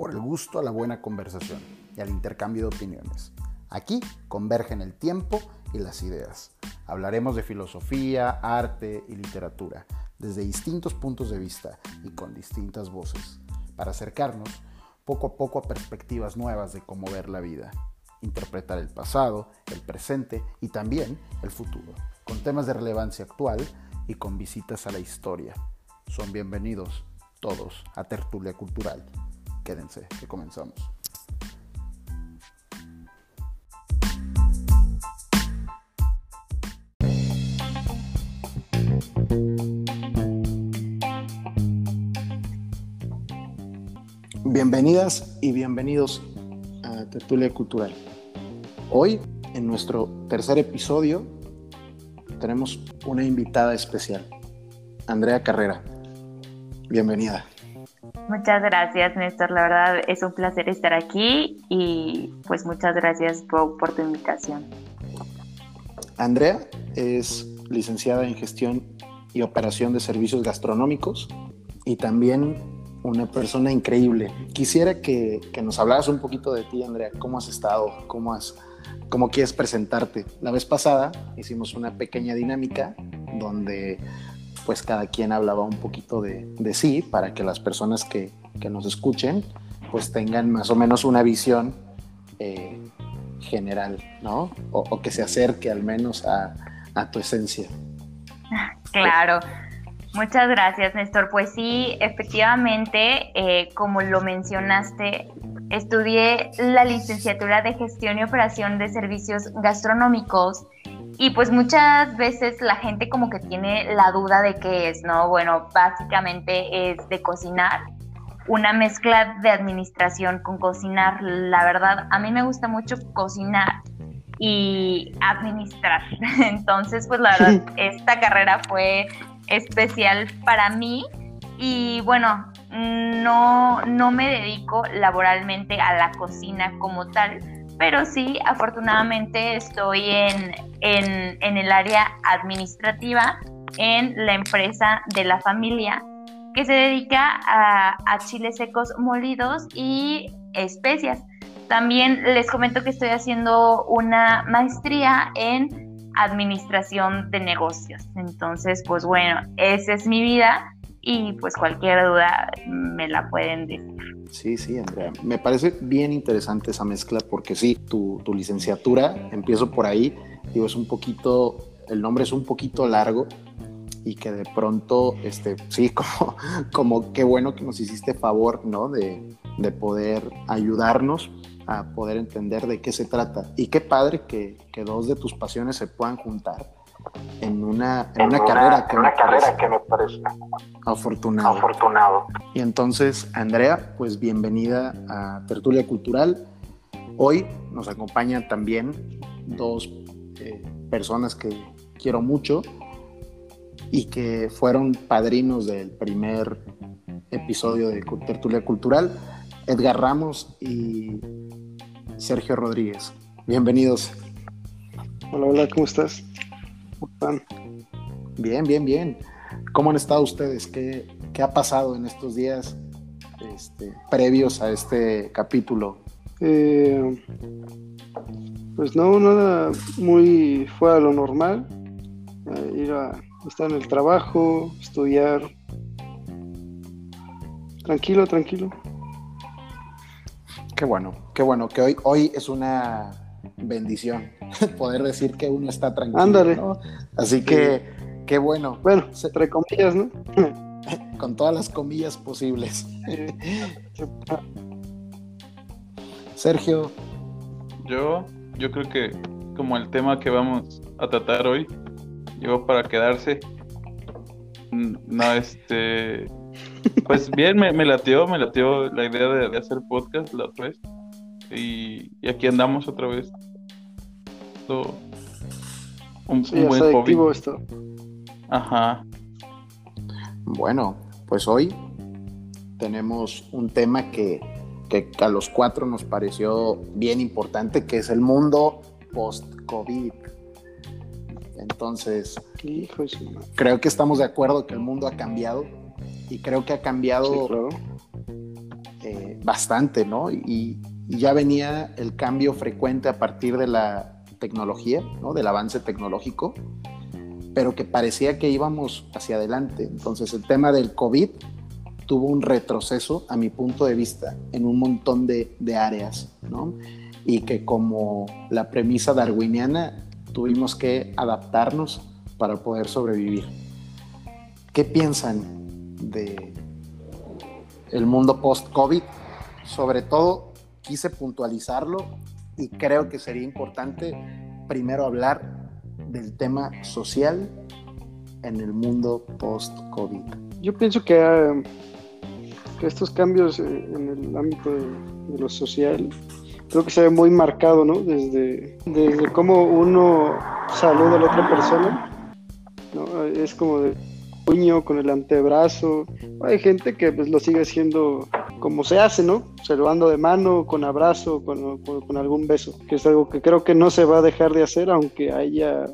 por el gusto a la buena conversación y al intercambio de opiniones. Aquí convergen el tiempo y las ideas. Hablaremos de filosofía, arte y literatura desde distintos puntos de vista y con distintas voces, para acercarnos poco a poco a perspectivas nuevas de cómo ver la vida, interpretar el pasado, el presente y también el futuro, con temas de relevancia actual y con visitas a la historia. Son bienvenidos todos a Tertulia Cultural. Quédense, que comenzamos. Bienvenidas y bienvenidos a Tertulia Cultural. Hoy, en nuestro tercer episodio, tenemos una invitada especial, Andrea Carrera. Bienvenida. Muchas gracias, Néstor. La verdad es un placer estar aquí y pues muchas gracias por, tu invitación. Andrea es licenciada en gestión y operación de servicios gastronómicos y también una persona increíble. Quisiera que, que, nos hablaras un poquito de ti, Andrea. ¿Cómo has estado? ¿Cómo, has, ¿Cómo quieres presentarte? La vez pasada hicimos una pequeña dinámica donde pues cada quien hablaba un poquito de, de sí para que las personas que, que, nos escuchen pues tengan más o menos una visión eh, general, ¿no? O, que se acerque al menos a, a tu esencia. Claro. Muchas gracias, Néstor. Pues sí, efectivamente, eh, como lo mencionaste, estudié la licenciatura de gestión y operación de servicios gastronómicos y pues muchas veces la gente como que tiene la duda de qué es, ¿no? Bueno, básicamente es de cocinar, una mezcla de administración con cocinar. La verdad, a mí me gusta mucho cocinar y administrar. Entonces, pues la verdad, esta carrera fue especial para mí y bueno, no, no me dedico laboralmente a la cocina como tal, pero sí, afortunadamente estoy en, en, el área administrativa en la empresa de la familia que se dedica a, a chiles secos molidos y especias. También les comento que estoy haciendo una maestría en administración de negocios. Entonces, pues bueno, esa es mi vida y pues cualquier duda me la pueden decir. Sí, sí, Andrea. Me parece bien interesante esa mezcla porque sí, tu, tu licenciatura, empiezo por ahí, digo, es un poquito, el nombre es un poquito largo y que de pronto, este, sí, como, como qué bueno que nos hiciste favor, ¿no? De, de poder ayudarnos a poder entender de qué se trata. Y qué padre que, que dos de tus pasiones se puedan juntar en una, en, en una, una, carrera, que, una me carrera que me parece afortunado. afortunado. Y entonces, Andrea, pues bienvenida a Tertulia Cultural. Hoy nos acompañan también dos eh, personas que quiero mucho y que fueron padrinos del primer episodio de Tertulia Cultural, Edgar Ramos y Sergio Rodríguez. Bienvenidos. Hola, hola, ¿cómo estás? ¿Cómo están? Bien, bien, bien. ¿Cómo han estado ustedes? ¿Qué, qué ha pasado en estos días este, previos a este capítulo? Eh, pues no, nada muy fuera de lo normal. Eh, ir a estar en el trabajo, estudiar. Tranquilo, tranquilo. Qué bueno, qué bueno, que hoy, hoy es una bendición poder decir que uno está tranquilo. Ándale. ¿no? Así que, qué bueno. Bueno, entre comillas, ¿no? Con todas las comillas posibles. Sergio. Yo, yo creo que como el tema que vamos a tratar hoy, llegó para quedarse. No, este. Pues bien, me, me latió, me latió la idea de, de hacer podcast la otra vez. Y, y, aquí andamos otra vez. Esto, un, sí, un buen hobby. esto. Ajá. Bueno, pues hoy tenemos un tema que, que a los cuatro nos pareció bien importante, que es el mundo post-COVID. Entonces, Hijo creo que estamos de acuerdo que el mundo ha cambiado y creo que ha cambiado sí, claro. eh, bastante, ¿no? Y, ya venía el cambio frecuente a partir de la tecnología, ¿no? Del avance tecnológico, pero que parecía que íbamos hacia adelante. Entonces el tema del COVID tuvo un retroceso, a mi punto de vista, en un montón de, de áreas, ¿no? Y que como la premisa darwiniana, tuvimos que adaptarnos para poder sobrevivir. ¿Qué piensan de el mundo post-COVID? Sobre todo, quise puntualizarlo y creo que sería importante primero hablar del tema social en el mundo post-COVID. Yo pienso que, ah, que, estos cambios en el ámbito de, lo social creo que se ve muy marcado, ¿no? Desde, desde cómo uno saluda a la otra persona, ¿no? Es como de puño con el antebrazo. Hay gente que pues lo sigue haciendo como se hace, ¿no? Saludando de mano, con abrazo, con, algún beso, que es algo que creo que no se va a dejar de hacer aunque haya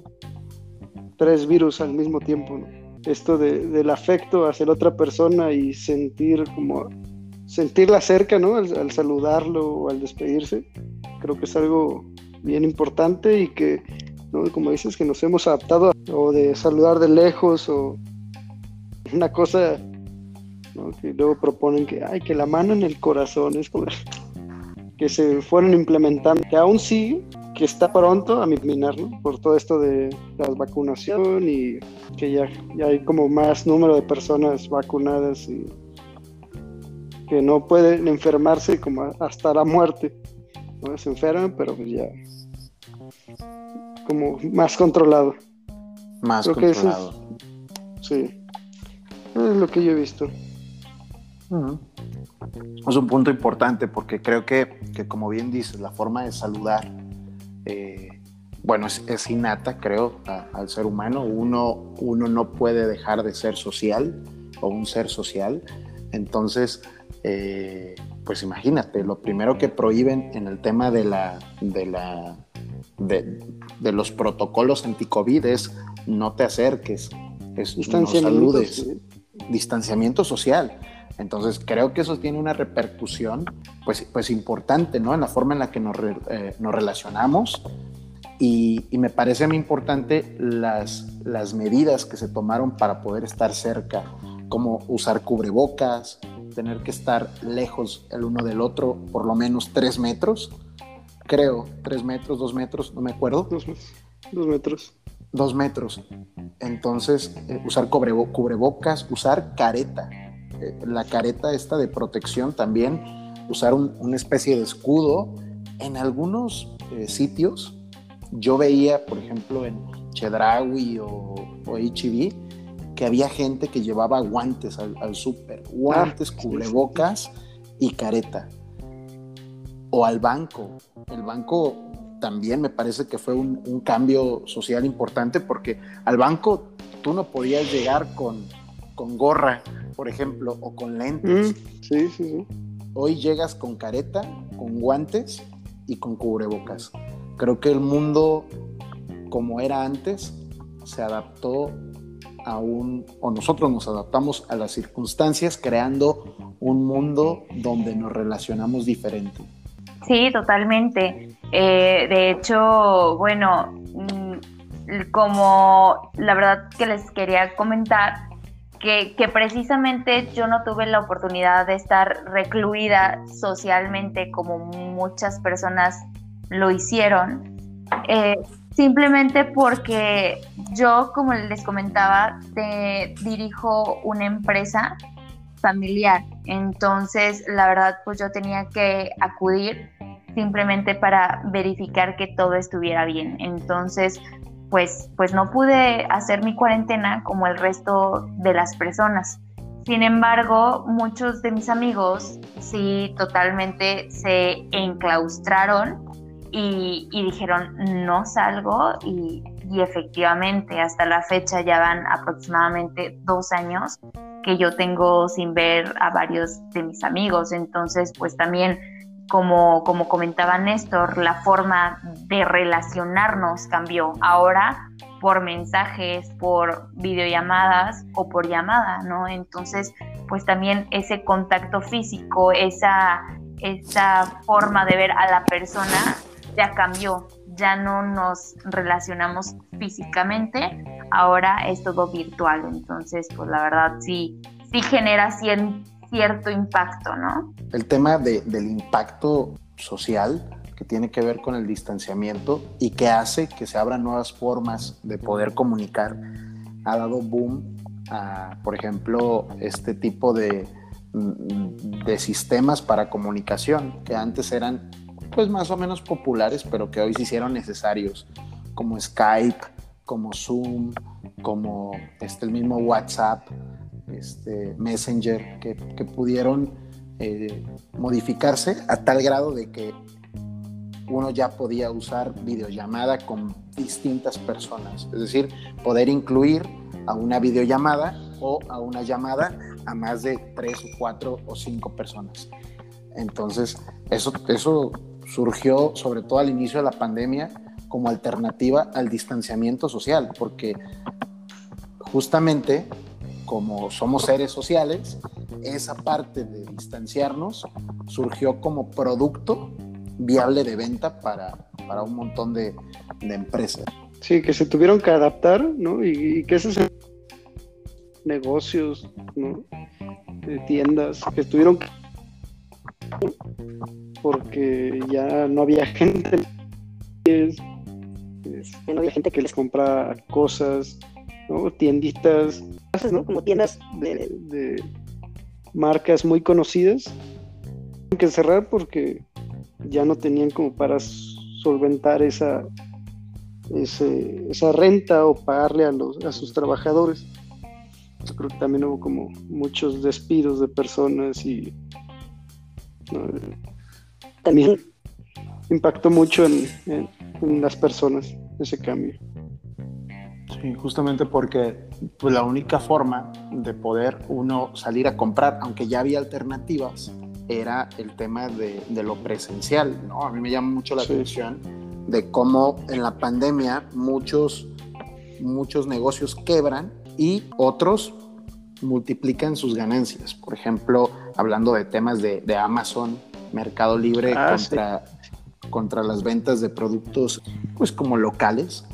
tres virus al mismo tiempo. Esto de, del afecto hacia la otra persona y sentir como sentirla cerca, ¿no? Al, saludarlo o al despedirse, creo que es algo bien importante y que, ¿no? como dices, que nos hemos adaptado o de saludar de lejos o una cosa ¿no? que luego proponen que, ay, que la mano en el corazón es como que se fueron implementando, que aún sí, que está pronto a terminar, ¿no? Por todo esto de la vacunación y que ya, ya hay como más número de personas vacunadas y que no pueden enfermarse como hasta la muerte. ¿no? Se enferman, pero pues ya como más controlado. Más controlado. sí, es lo que yo he visto. Es un punto importante porque creo que, que como bien dices, la forma de saludar, eh, bueno, es, innata, creo, al ser humano. Uno, uno no puede dejar de ser social o un ser social. Entonces, eh, pues imagínate, lo primero que prohíben en el tema de la, de la, de, los protocolos anti-COVID es no te acerques, es no saludes, distanciamiento social. Entonces creo que eso tiene una repercusión pues, pues importante ¿no? en la forma en la que nos, eh, nos relacionamos y, y, me parece muy importante las, las medidas que se tomaron para poder estar cerca, como usar cubrebocas, tener que estar lejos el uno del otro por lo menos tres metros, creo, tres metros, dos metros, no me acuerdo. Dos, metros. Dos metros. Entonces, eh, usar cubrebocas, usar careta, eh, la careta esta de protección también, usar una especie de escudo. En algunos eh, sitios, yo veía, por ejemplo, en Chedraui o, o que había gente que llevaba guantes al, súper, guantes, ah, cubrebocas y careta. O al banco. El banco también me parece que fue un, cambio social importante porque al banco tú no podías llegar con, con gorra, por ejemplo, o con lentes. Mm, sí, sí, sí. Hoy llegas con careta, con guantes y con cubrebocas. Creo que el mundo, como era antes, se adaptó aún, o nosotros nos adaptamos a las circunstancias creando un mundo donde nos relacionamos diferente. Sí, totalmente. Eh, de hecho, bueno, mm, como la verdad que les quería comentar, que, precisamente yo no tuve la oportunidad de estar recluida socialmente como muchas personas lo hicieron. Eh, simplemente porque yo, como les comentaba, te dirijo una empresa familiar. Entonces, la verdad, pues yo tenía que acudir simplemente para verificar que todo estuviera bien. Entonces, pues, pues no pude hacer mi cuarentena como el resto de las personas. Sin embargo, muchos de mis amigos sí totalmente se enclaustraron y, dijeron, no salgo y, efectivamente hasta la fecha ya van aproximadamente dos años que yo tengo sin ver a varios de mis amigos. Entonces, pues también, como, como comentaba Néstor, la forma de relacionarnos cambió. Ahora por mensajes, por videollamadas o por llamada, ¿no? Entonces, pues también ese contacto físico, esa, esa forma de ver a la persona ya cambió, ya no nos relacionamos físicamente, ahora es todo virtual, entonces, pues la verdad sí, sí genera cierto impacto, ¿no? El tema del impacto social que tiene que ver con el distanciamiento y que hace que se abran nuevas formas de poder comunicar. Ha dado boom a, por ejemplo, este tipo de, de sistemas para comunicación que antes eran pues más o menos populares, pero que hoy se hicieron necesarios, como Skype, como Zoom, como este, el mismo WhatsApp, este, Messenger, que, que pudieron eh, modificarse a tal grado de que uno ya podía usar videollamada con distintas personas, es decir, poder incluir a una videollamada o a una llamada a más de tres o cuatro o cinco personas. Entonces, eso, eso surgió sobre todo al inicio de la pandemia como alternativa al distanciamiento social, porque justamente como somos seres sociales, esa parte de distanciarnos surgió como producto viable de venta para, para un montón de, empresas. Sí, que se tuvieron que adaptar, ¿no? Y, que esos negocios, ¿no? De tiendas, que estuvieron porque ya no había gente, ya no había gente que les compra cosas, ¿no? Tienditas, ¿no? Como tiendas de, de marcas muy conocidas, que cerrar porque ya no tenían como para solventar esa, esa renta o pagarle a, los, a sus trabajadores. Yo creo que también hubo como muchos despidos de personas y también impactó mucho en, en, las personas ese cambio. Sí, justamente porque pues, la única forma de poder uno salir a comprar, aunque ya había alternativas, era el tema de, lo presencial, ¿no? A mí me llama mucho la atención de cómo en la pandemia muchos, muchos negocios quebran y otros multiplican sus ganancias. Por ejemplo, hablando de temas de, Amazon, Mercado Libre ah, contra, contra las ventas de productos, pues como locales,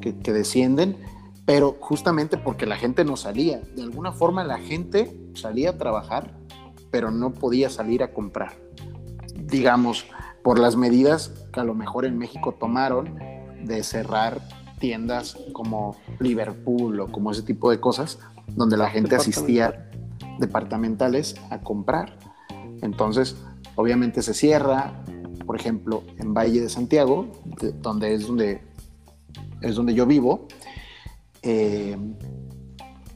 Que, que descienden, pero justamente porque la gente no salía. De alguna forma la gente salía a trabajar pero no podía salir a comprar. Digamos, por las medidas que a lo mejor en México tomaron de cerrar tiendas como Liverpool o como ese tipo de cosas, donde la gente asistía departamentales a comprar. Entonces, obviamente se cierra, por ejemplo, en Valle de Santiago, donde es donde, es donde yo vivo, eh,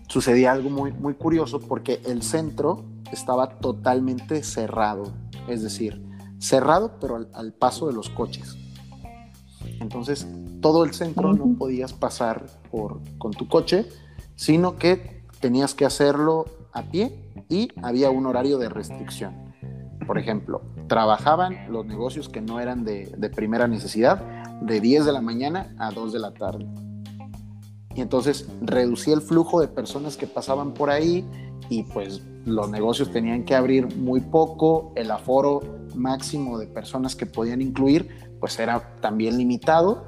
sucedía algo muy, muy curioso porque el centro estaba totalmente cerrado, es decir, cerrado pero al, paso de los coches. Entonces, todo el centro no podías pasar por, con tu coche, sino que tenías que hacerlo a pie y había un horario de restricción. Por ejemplo, trabajaban los negocios que no eran de, de primera necesidad de 10 de la mañana a 2 de la tarde. Y entonces reducía el flujo de personas que pasaban por ahí y pues los negocios tenían que abrir muy poco, el aforo máximo de personas que podían incluir pues era también limitado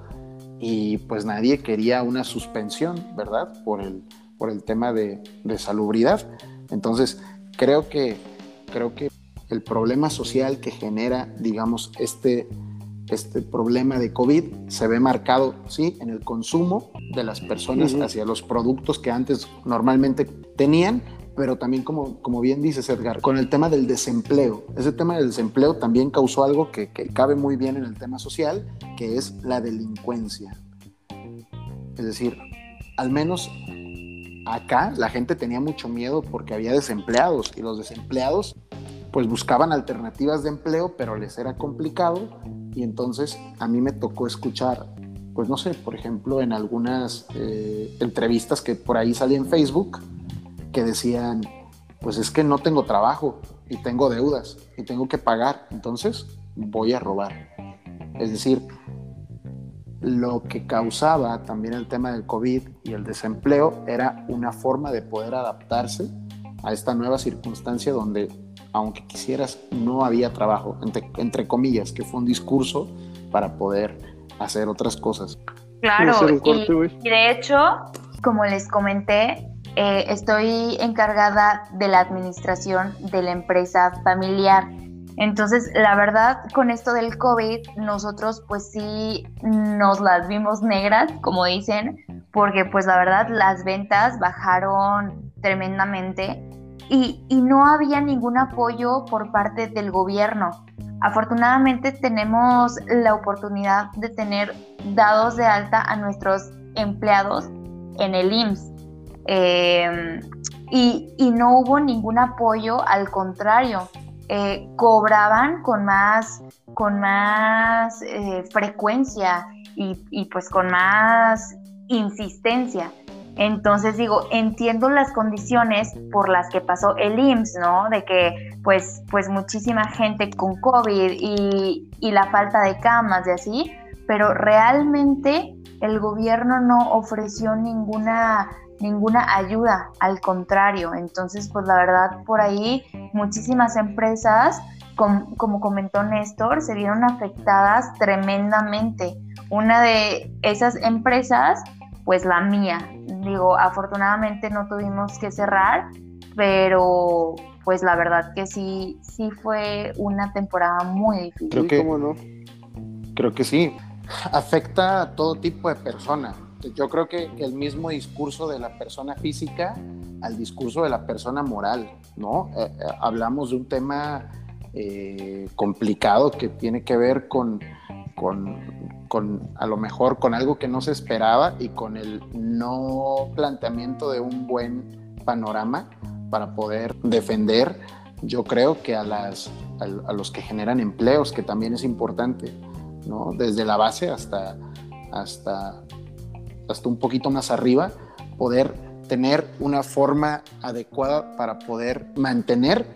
y pues nadie quería una suspensión, ¿verdad? Por el, por el tema de, de salubridad. Entonces creo que, creo que el problema social que genera, digamos, este, este problema de COVID se ve marcado, sí, en el consumo de las personas hacia los productos que antes normalmente tenían, pero también como, como bien dices Edgar, con el tema del desempleo. Ese tema del desempleo también causó algo que, que cabe muy bien en el tema social, que es la delincuencia. Es decir, al menos acá la gente tenía mucho miedo porque había desempleados y los desempleados pues buscaban alternativas de empleo, pero les era complicado y entonces a mí me tocó escuchar, pues no sé, por ejemplo, en algunas eh, entrevistas que por ahí salí en Facebook, que decían, pues es que no tengo trabajo y tengo deudas y tengo que pagar, entonces voy a robar. Es decir, lo que causaba también el tema del COVID y el desempleo era una forma de poder adaptarse a esta nueva circunstancia donde, aunque quisieras, no había trabajo, entre, comillas, que fue un discurso para poder hacer otras cosas. Claro, y, de hecho, como les comenté, eh, estoy encargada de la administración de la empresa familiar. Entonces, la verdad, con esto del COVID, nosotros pues sí nos las vimos negras, como dicen, porque pues la verdad las ventas bajaron tremendamente y, y no había ningún apoyo por parte del gobierno. Afortunadamente tenemos la oportunidad de tener dados de alta a nuestros empleados en el IMSS. Eh, y, y, no hubo ningún apoyo, al contrario, eh, cobraban con más, con más eh, frecuencia y, pues con más insistencia. Entonces digo, entiendo las condiciones por las que pasó el IMSS, ¿no? De que pues, pues muchísima gente con COVID y, la falta de camas y así, pero realmente el gobierno no ofreció ninguna ninguna ayuda, al contrario. Entonces, pues la verdad, por ahí muchísimas empresas, como comentó Néstor, se vieron afectadas tremendamente. Una de esas empresas, pues la mía. Digo, afortunadamente no tuvimos que cerrar, pero pues la verdad que sí, sí fue una temporada muy difícil. Creo que, no? Creo que sí. Afecta a todo tipo de personas yo creo que, el mismo discurso de la persona física al discurso de la persona moral, ¿no? Eh, eh, hablamos de un tema eh, complicado que tiene que ver con, con, a lo mejor, con algo que no se esperaba y con el no planteamiento de un buen panorama para poder defender, yo creo que a, las, a, los que generan empleos, que también es importante, ¿no? Desde la base hasta, hasta hasta un poquito más arriba, poder tener una forma adecuada para poder mantener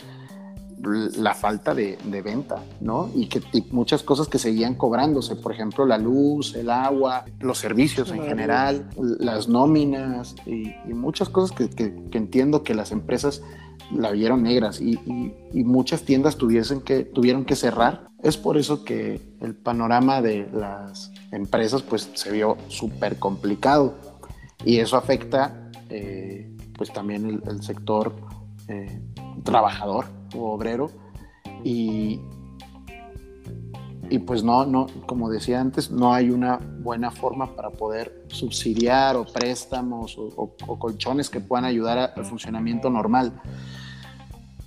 la falta de, venta, ¿no? Y que muchas cosas que seguían cobrándose, por ejemplo, la luz, el agua, los servicios en general, las nóminas y, muchas cosas que, entiendo que las empresas la vieron negras y, muchas tiendas tuviesen que, tuvieron que cerrar. Es por eso que el panorama de las empresas pues se vio súper complicado y eso afecta eh, pues también el, sector eh, trabajador o obrero y, y pues no, no, como decía antes, no hay una buena forma para poder subsidiar o préstamos o, colchones que puedan ayudar al funcionamiento normal.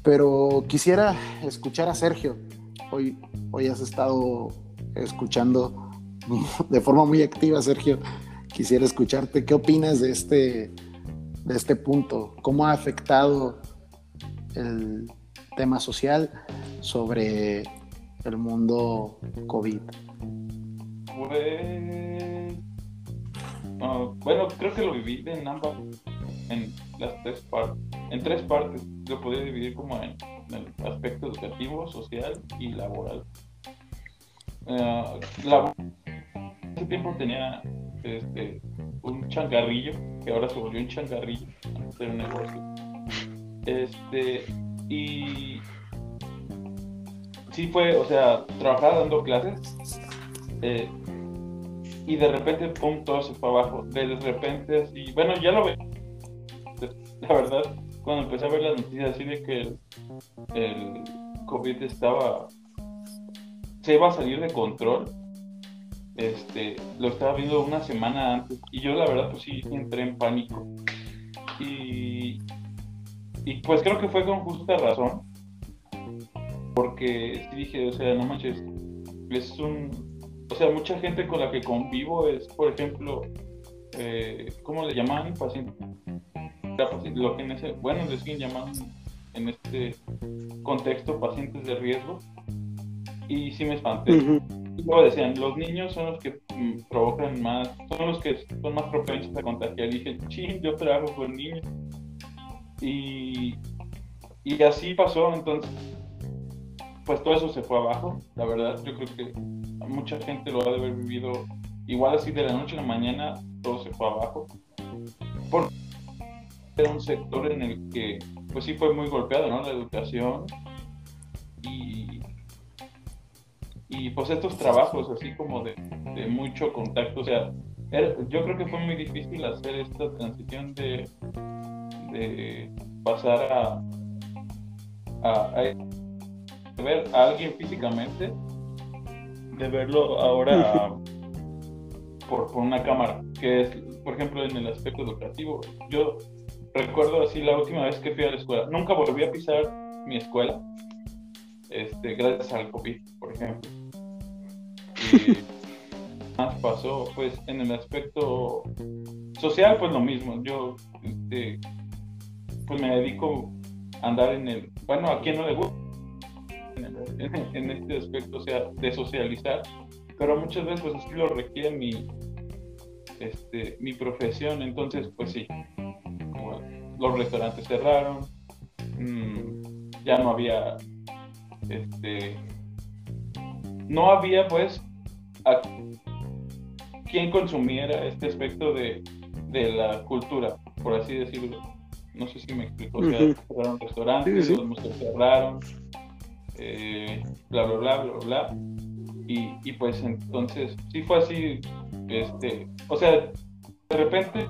Pero quisiera escuchar a Sergio. Hoy, hoy has estado escuchando de forma muy activa, Sergio. Quisiera escucharte. ¿Qué opinas de este, de este punto? ¿Cómo ha afectado el tema social sobre el mundo COVID? Pues, ah, bueno, creo que lo viví en ambas, en las tres partes, en tres partes. Lo podría dividir como en, el aspecto educativo, social y laboral. Uh, ese tiempo tenía este, un changarrillo, que ahora se volvió un changarrillo, hacer un negocio. Este, y sí fue, o sea, trabajaba dando clases eh, y de repente, pum, todo se fue abajo. De repente, así, bueno, ya lo veo. La verdad, cuando empecé a ver las noticias así de que el COVID estaba, se iba a salir de control, este, lo estaba viendo una semana antes y yo la verdad pues sí entré en pánico. Y, y pues creo que fue con justa razón, porque dije, o sea, no manches, es un, o sea, mucha gente con la que convivo es, por ejemplo, eh, ¿cómo le llaman? Paciente, lo que en ese, bueno, le siguen llamando en este contexto pacientes de riesgo y sí me espanté luego decían, los niños son los que mm, provocan más, son los que son más propensos a contagiar. Y dije, ching, yo trabajo con niños. Y, y así pasó, entonces, pues todo eso se fue abajo, la verdad. Yo creo que mucha gente lo ha de haber vivido igual así de la noche a la mañana todo se fue abajo. Por era un sector en el que pues sí fue muy golpeado, ¿no? La educación y, y pues estos trabajos así como de, de mucho contacto, o sea, yo creo que fue muy difícil hacer esta transición de, de pasar a, a, ver a alguien físicamente, de verlo ahora por, por, una cámara, que es, por ejemplo, en el aspecto educativo. Yo recuerdo así la última vez que fui a la escuela, nunca volví a pisar mi escuela, este, gracias al COVID, por ejemplo. Y más pasó, pues en el aspecto social, pues lo mismo. Yo, este, pues me dedico a andar en el, bueno, a quien no le gusta en, este aspecto, o sea, de socializar, pero muchas veces pues así lo requiere mi, este, mi profesión, entonces pues sí, los restaurantes cerraron, mm, ya no había, este, no había pues a quien consumiera este aspecto de, de la cultura, por así decirlo. No sé si me explico. O sea, cerraron restaurantes, los museos cerraron, eh, bla, bla, bla, bla, bla. Y, y, pues entonces, sí fue así, este, o sea, de repente,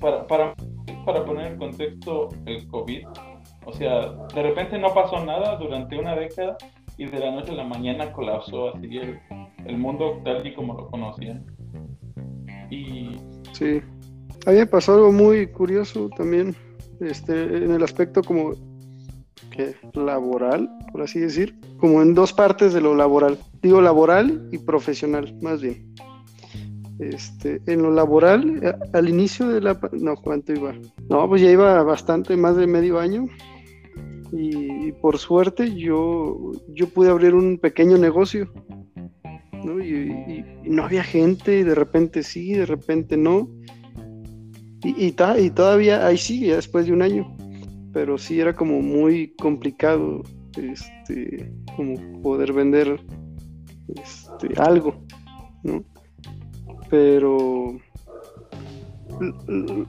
para, para, para poner en contexto el COVID, o sea, de repente no pasó nada durante una década y de la noche a la mañana colapsó así el, el mundo tal y como lo conocían. Y... Sí, a mí me pasó algo muy curioso también, este, en el aspecto como que laboral, por así decir, como en dos partes de lo laboral. Digo laboral y profesional, más bien. Este, en lo laboral, al inicio de la... No, ¿cuánto iba? No, pues ya iba bastante, más de medio año. Y, por suerte yo, yo pude abrir un pequeño negocio. ¿no? Y, no había gente, y de repente sí, de repente no. Y, y todavía ahí sigue, después de un año pero sí era como muy complicado este como poder vender este, algo ¿no? pero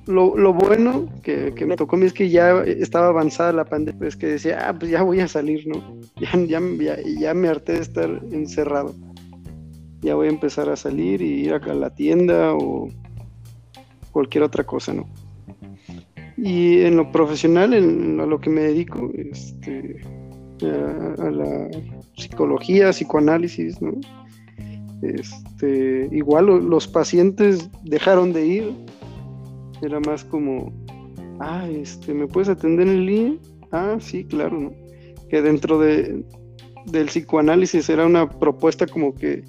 lo, bueno que, me tocó a mí es que ya estaba avanzada la pandemia, es que decía, ah, pues ya voy a salir, ¿no? Ya, ya, ya, me harté de estar encerrado. Ya voy a empezar a salir y ir acá a la tienda o cualquier otra cosa, ¿no? Y en lo profesional, en, a lo que me dedico, este, a, la psicología, psicoanálisis, ¿no? Este, igual los pacientes dejaron de ir. Era más como, ah, este, ¿me puedes atender en línea? Ah, sí, claro, ¿no? Que dentro de, del psicoanálisis era una propuesta como que,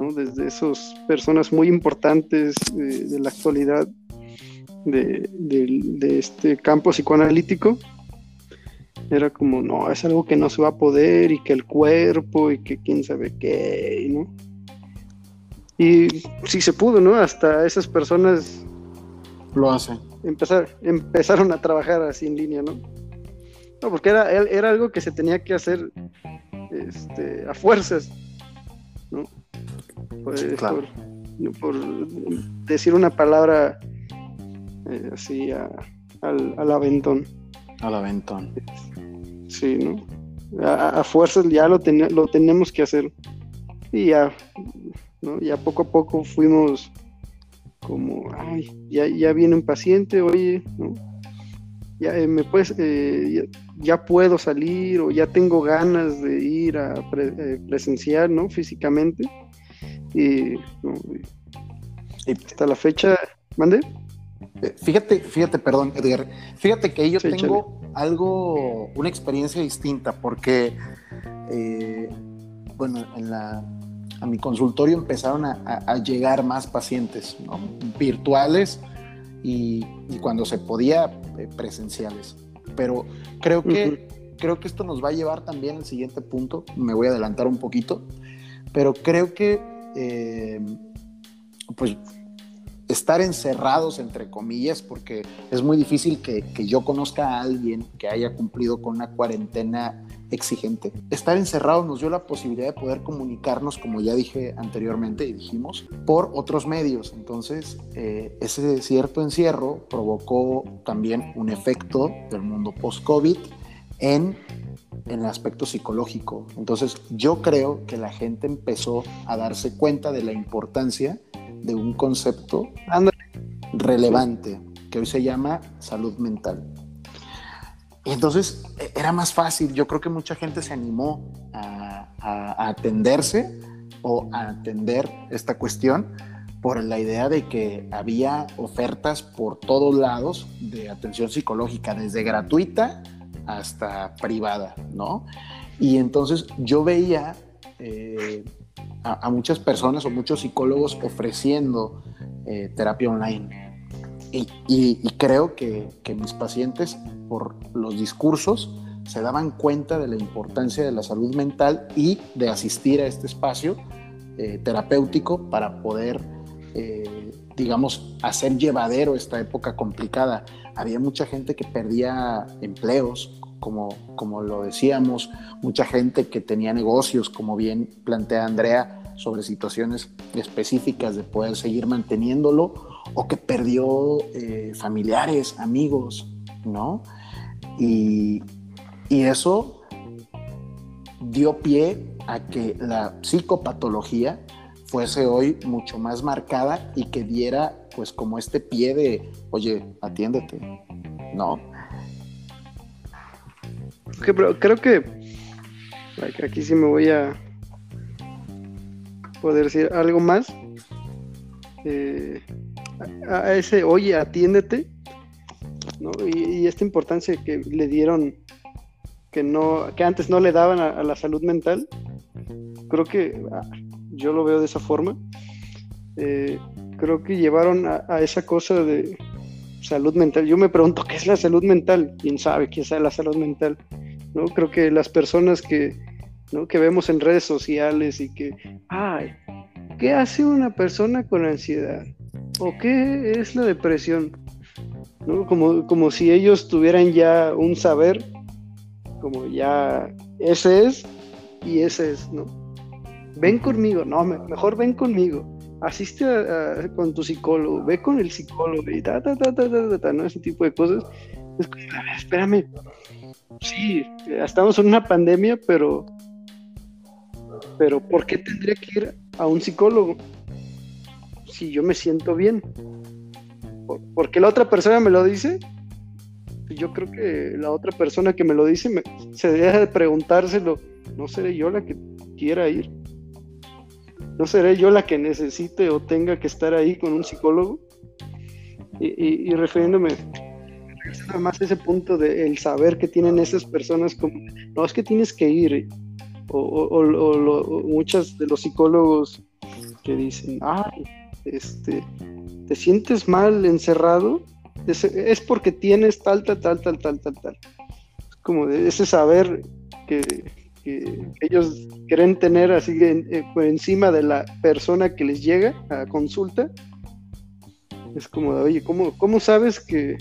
¿no? Desde esas personas muy importantes eh, de la actualidad de, este campo psicoanalítico, era como, no, es algo que no se va a poder y que el cuerpo y que quién sabe qué, ¿no? Y sí se pudo, ¿no? Hasta esas personas lo hacen. Empezar, empezaron a trabajar así en línea, ¿no? No, porque era, era algo que se tenía que hacer este, a fuerzas, ¿no? Pues, por, por decir una palabra eh, así al, al, aventón. Al aventón. Sí, ¿no? A, fuerzas ya lo, lo tenemos que hacer. Y ya, ¿no? Ya poco a poco fuimos como, ay, ya, ya viene un paciente, oye, ¿no? Ya, eh, me puedes, eh, ya, puedo salir o ya tengo ganas de ir a presenciar, ¿no? Físicamente. Y, hasta la fecha, ¿mande? Fíjate, fíjate, perdón, Edgar. Fíjate que yo tengo algo, una experiencia distinta, porque, eh, bueno, en la, a mi consultorio empezaron a, llegar más pacientes virtuales y, cuando se podía eh, presenciales. Pero creo que, creo que esto nos va a llevar también al siguiente punto. Me voy a adelantar un poquito, pero creo que, eh, pues estar encerrados, entre comillas, porque es muy difícil que, yo conozca a alguien que haya cumplido con una cuarentena exigente. Estar encerrados nos dio la posibilidad de poder comunicarnos, como ya dije anteriormente y dijimos, por otros medios. Entonces, eh, ese cierto encierro provocó también un efecto del mundo post-COVID en, en el aspecto psicológico. Entonces, yo creo que la gente empezó a darse cuenta de la importancia de un concepto relevante que hoy se llama salud mental. Entonces e, era más fácil, yo creo que mucha gente se animó a, atenderse o a atender esta cuestión por la idea de que había ofertas por todos lados de atención psicológica, desde gratuita hasta privada, ¿no? Y entonces yo veía eh, a, muchas personas o muchos psicólogos ofreciendo eh, terapia online y, creo que, mis pacientes, por los discursos, se daban cuenta de la importancia de la salud mental y de asistir a este espacio eh, terapéutico para poder, eh, digamos, hacer llevadero esta época complicada. Había mucha gente que perdía empleos, como, como lo decíamos, mucha gente que tenía negocios, como bien plantea Andrea, sobre situaciones específicas de poder seguir manteniéndolo o que perdió eh, familiares, amigos, ¿no? Y, eso dio pie a que la psicopatología fuese hoy mucho más marcada y que diera pues como este pie de, oye, atiéndete, ¿no? pero creo que aquí sí me voy a poder decir algo más. Eh, a, ese, oye, atiéndete. Y, esta importancia que le dieron, que, no, que antes no le daban a, la salud mental, creo que ah, yo lo veo de esa forma. Eh, creo que llevaron a, esa cosa de salud mental. Yo me pregunto, ¿qué es la salud mental? ¿Quién sabe qué es la salud mental? ¿No? Creo que las personas que, ¿no? que vemos en redes sociales y que, ay, ¿qué hace una persona con ansiedad? ¿O qué es la depresión? ¿No? Como, como si ellos tuvieran ya un saber, como ya ese es y ese es, ¿no? Ven conmigo, no, mejor ven conmigo, asiste con tu psicólogo, ve con el psicólogo y ta, ta, ta, ta, ta, ta, ¿no? Ese tipo de cosas. Es como, espérame, sí, estamos en una pandemia, pero, pero ¿por qué tendría que ir a un psicólogo? Si yo me siento bien. Porque la otra persona me lo dice, yo creo que la otra persona que me lo dice se deja de preguntárselo, ¿no seré yo la que quiera ir? ¿No seré yo la que necesite o tenga que estar ahí con un psicólogo? Y, refiriéndome más ese punto de saber que tienen esas personas como, no es que tienes que ir, o, o muchas de los psicólogos que dicen, ay, este, te sientes mal encerrado, es, porque tienes tal, tal, tal, tal, tal, tal, tal. como de ese saber que, ellos quieren tener así eh, por encima de la persona que les llega a consulta. Es como de, oye, ¿cómo, cómo sabes que,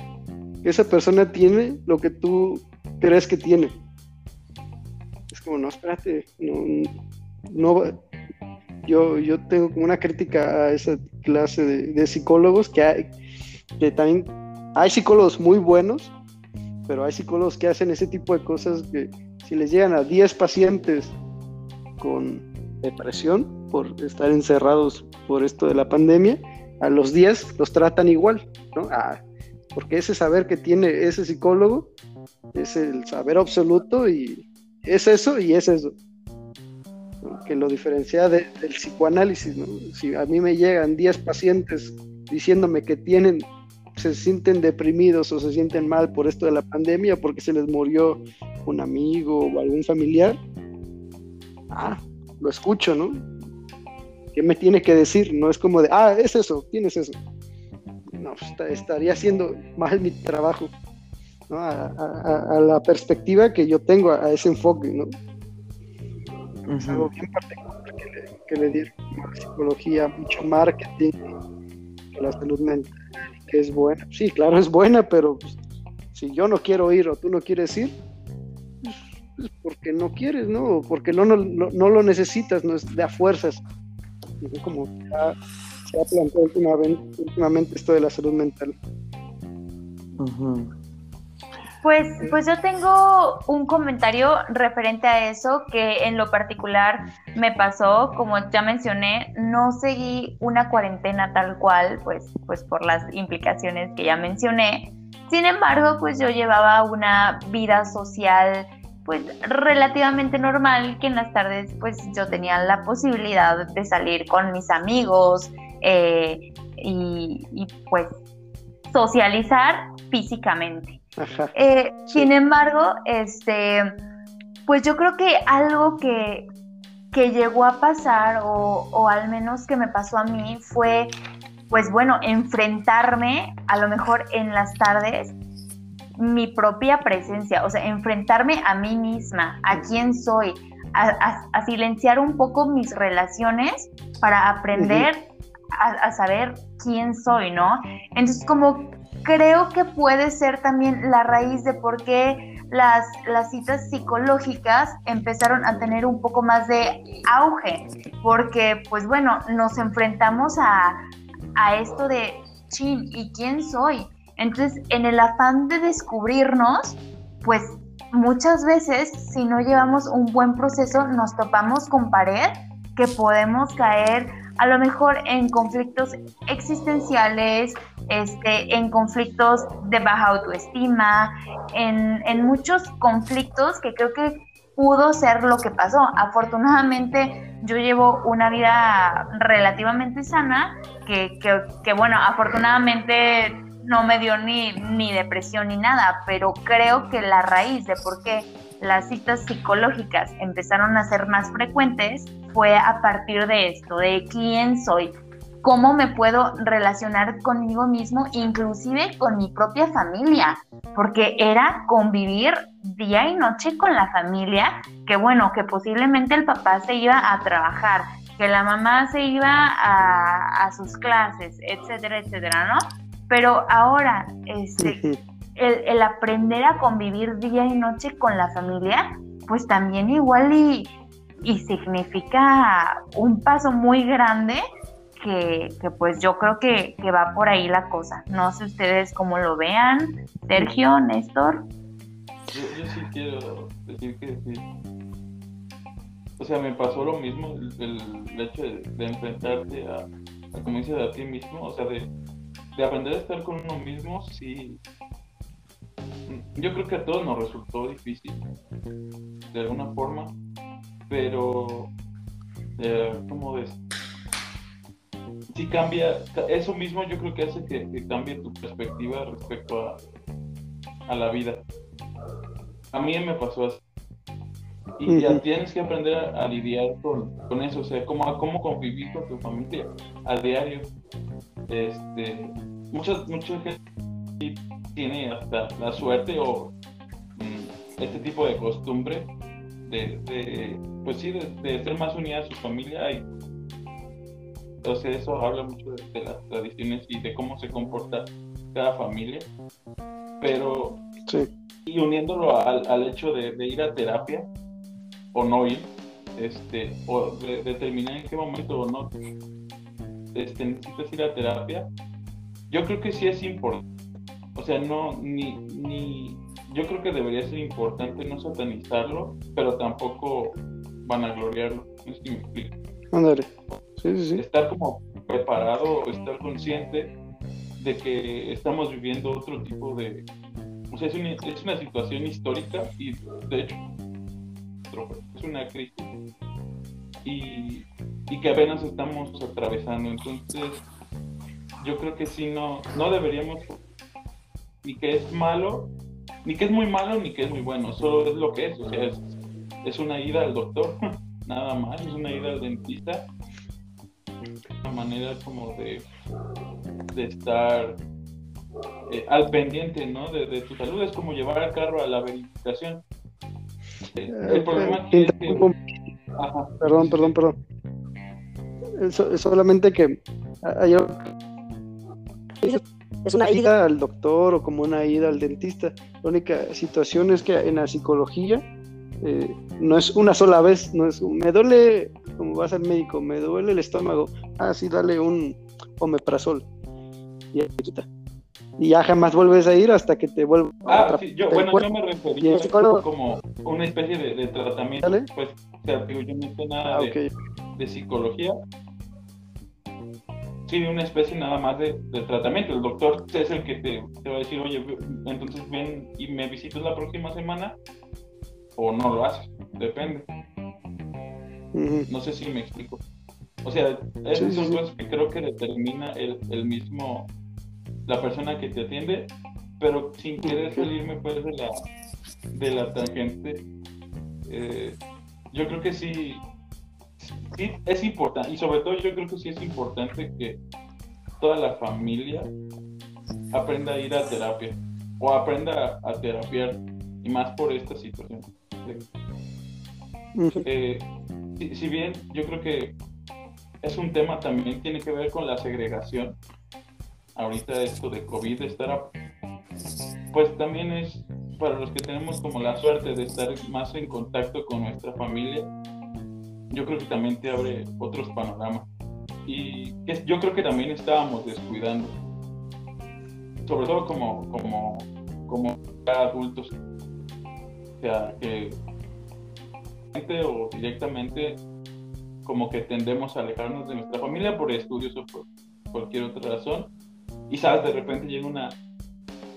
esa persona tiene lo que tú crees que tiene? Es como, no, espérate, no, no, yo, yo tengo como una crítica a esa clase de, psicólogos que, hay, que también hay psicólogos muy buenos, pero hay psicólogos que hacen ese tipo de cosas que si les llegan a 10 pacientes con depresión por estar encerrados por esto de la pandemia, a los 10 los tratan igual, ¿no? Ah, porque ese saber que tiene ese psicólogo es el saber absoluto y es eso y es eso que lo diferencia del psicoanálisis. Si a mí me llegan 10 pacientes diciéndome que tienen, se sienten deprimidos o se sienten mal por esto de la pandemia, porque se les murió un amigo o algún familiar, ah, lo escucho, ¿no? ¿Qué me tiene que decir? No es como de, ah, es eso, tienes eso. No, estaría haciendo mal mi trabajo, ¿no? a, la perspectiva que yo tengo, a ese enfoque, ¿no? Es algo bien particular que le, dieron a la psicología, mucho marketing, que la salud mental, que es buena. Sí, claro, es buena, pero pues, si yo no quiero ir o tú no quieres ir, pues, pues porque no quieres, ¿no? O porque no, no, no, lo necesitas, no es de a fuerzas. Como se ha planteado últimamente, últimamente esto de la salud mental. Pues, pues yo tengo un comentario referente a eso que en lo particular me pasó, como ya mencioné, no seguí una cuarentena tal cual, pues, pues por las implicaciones que ya mencioné. Sin embargo, pues yo llevaba una vida social pues relativamente normal que en las tardes pues yo tenía la posibilidad de salir con mis amigos eh, y, y pues socializar físicamente. Eh, sin embargo, este, pues yo creo que algo que, que llegó a pasar, o, o, al menos que me pasó a mí, fue, pues bueno, enfrentarme, a lo mejor en las tardes, mi propia presencia, o sea, enfrentarme a mí misma, a quién soy, a, silenciar un poco mis relaciones para aprender a, a, saber quién soy, ¿no? Entonces, como creo que puede ser también la raíz de por qué las, las citas psicológicas empezaron a tener un poco más de auge, porque pues bueno, nos enfrentamos a, a esto de, chin, ¿y quién soy? Entonces, en el afán de descubrirnos, pues muchas veces si no llevamos un buen proceso, nos topamos con pared que podemos caer a lo mejor en conflictos existenciales, este, en conflictos de baja autoestima, en, en muchos conflictos que creo que pudo ser lo que pasó. Afortunadamente yo llevo una vida relativamente sana, que, que, bueno, afortunadamente no me dio ni, ni depresión ni nada, pero creo que la raíz de por qué las citas psicológicas empezaron a ser más frecuentes fue a partir de esto, de quién soy, cómo me puedo relacionar conmigo mismo, inclusive con mi propia familia, porque era convivir día y noche con la familia, que bueno, que posiblemente el papá se iba a trabajar, que la mamá se iba a, a sus clases, etcétera, etcétera, ¿no? Pero ahora, este, el, aprender a convivir día y noche con la familia, pues también igual y, significa un paso muy grande que, pues yo creo que, va por ahí la cosa. No sé ustedes cómo lo vean, Sergio, Néstor. Yo, sí quiero decir que sí. O sea, me pasó lo mismo, el, hecho de, enfrentarte a, a, como dices, a ti mismo, o sea, de, de aprender a estar con uno mismo, sí, yo creo que a todos nos resultó difícil, de alguna forma, pero, eh, ¿cómo ves? Sí cambia, eso mismo yo creo que hace que, cambie tu perspectiva respecto a, a, la vida. A mí me pasó así. Y ya tienes que aprender a, lidiar con, con, eso, o sea, cómo, cómo convivir con tu familia a diario. Este, muchas, mucha gente tiene hasta la suerte o mm, este tipo de costumbre de, pues sí, de, ser más unida a su familia. Y, entonces eso habla mucho de, las tradiciones y de cómo se comporta cada familia. Pero, y uniéndolo al, hecho de, ir a terapia o no ir, este, o determinar en qué momento o no este, necesitas ir a terapia, yo creo que sí es importante o sea, no, ni, ni, yo creo que debería ser importante no satanizarlo, pero tampoco vanagloriarlo, no es que me explico. Ándale, sí, sí, sí. Estar como preparado, estar consciente de que estamos viviendo otro tipo de... O sea, es una, es una situación histórica y de hecho es una crisis y, y que apenas estamos atravesando. Entonces, yo creo que sí, no, no deberíamos ni que es malo, ni que es muy malo, ni que es muy bueno, solo es lo que es, o sea, es, una ida al doctor, nada más, es una ida al dentista, una manera como de, de estar eh, al pendiente, ¿no? De, tu salud, es como llevar el carro a la verificación. Eh, el problema es que... Perdón, perdón, perdón. Es, solamente que hay es una ida al doctor o como una ida al dentista. La única situación es que en la psicología eh, no es una sola vez, no es me duele, como vas al médico, me duele el estómago, ah, sí, dale un omeprazol. Y Y ya jamás vuelves a ir hasta que te vuelva Ah, sí, yo, bueno, yo me refería como una especie de, tratamiento. Pues, o sea, digo, yo no sé nada ah, de, psicología. Sí, una especie nada más de, tratamiento. El doctor es el que te, te va a decir, oye, entonces ven y me visitas la próxima semana o no lo haces, depende. No sé si me explico. O sea, esas son cosas que creo que determina el, el, mismo, la persona que te atiende, pero sin querer salirme pues de la, de la tangente. Eh, yo creo que sí, sí es importante, y sobre todo yo creo que sí es importante que toda la familia aprenda a ir a terapia o aprenda a, a terapiar, y más por esta situación. Eh, si, bien yo creo que es un tema también tiene que ver con la segregación. Ahorita esto de COVID estará, pues también es para los que tenemos como la suerte de estar más en contacto con nuestra familia, yo creo que también te abre otros panoramas. Y yo creo que también estábamos descuidando, sobre todo como, como, como adultos, o sea, que o directamente como que tendemos a alejarnos de nuestra familia por estudios o por cualquier otra razón. Y sabes, de repente llega una,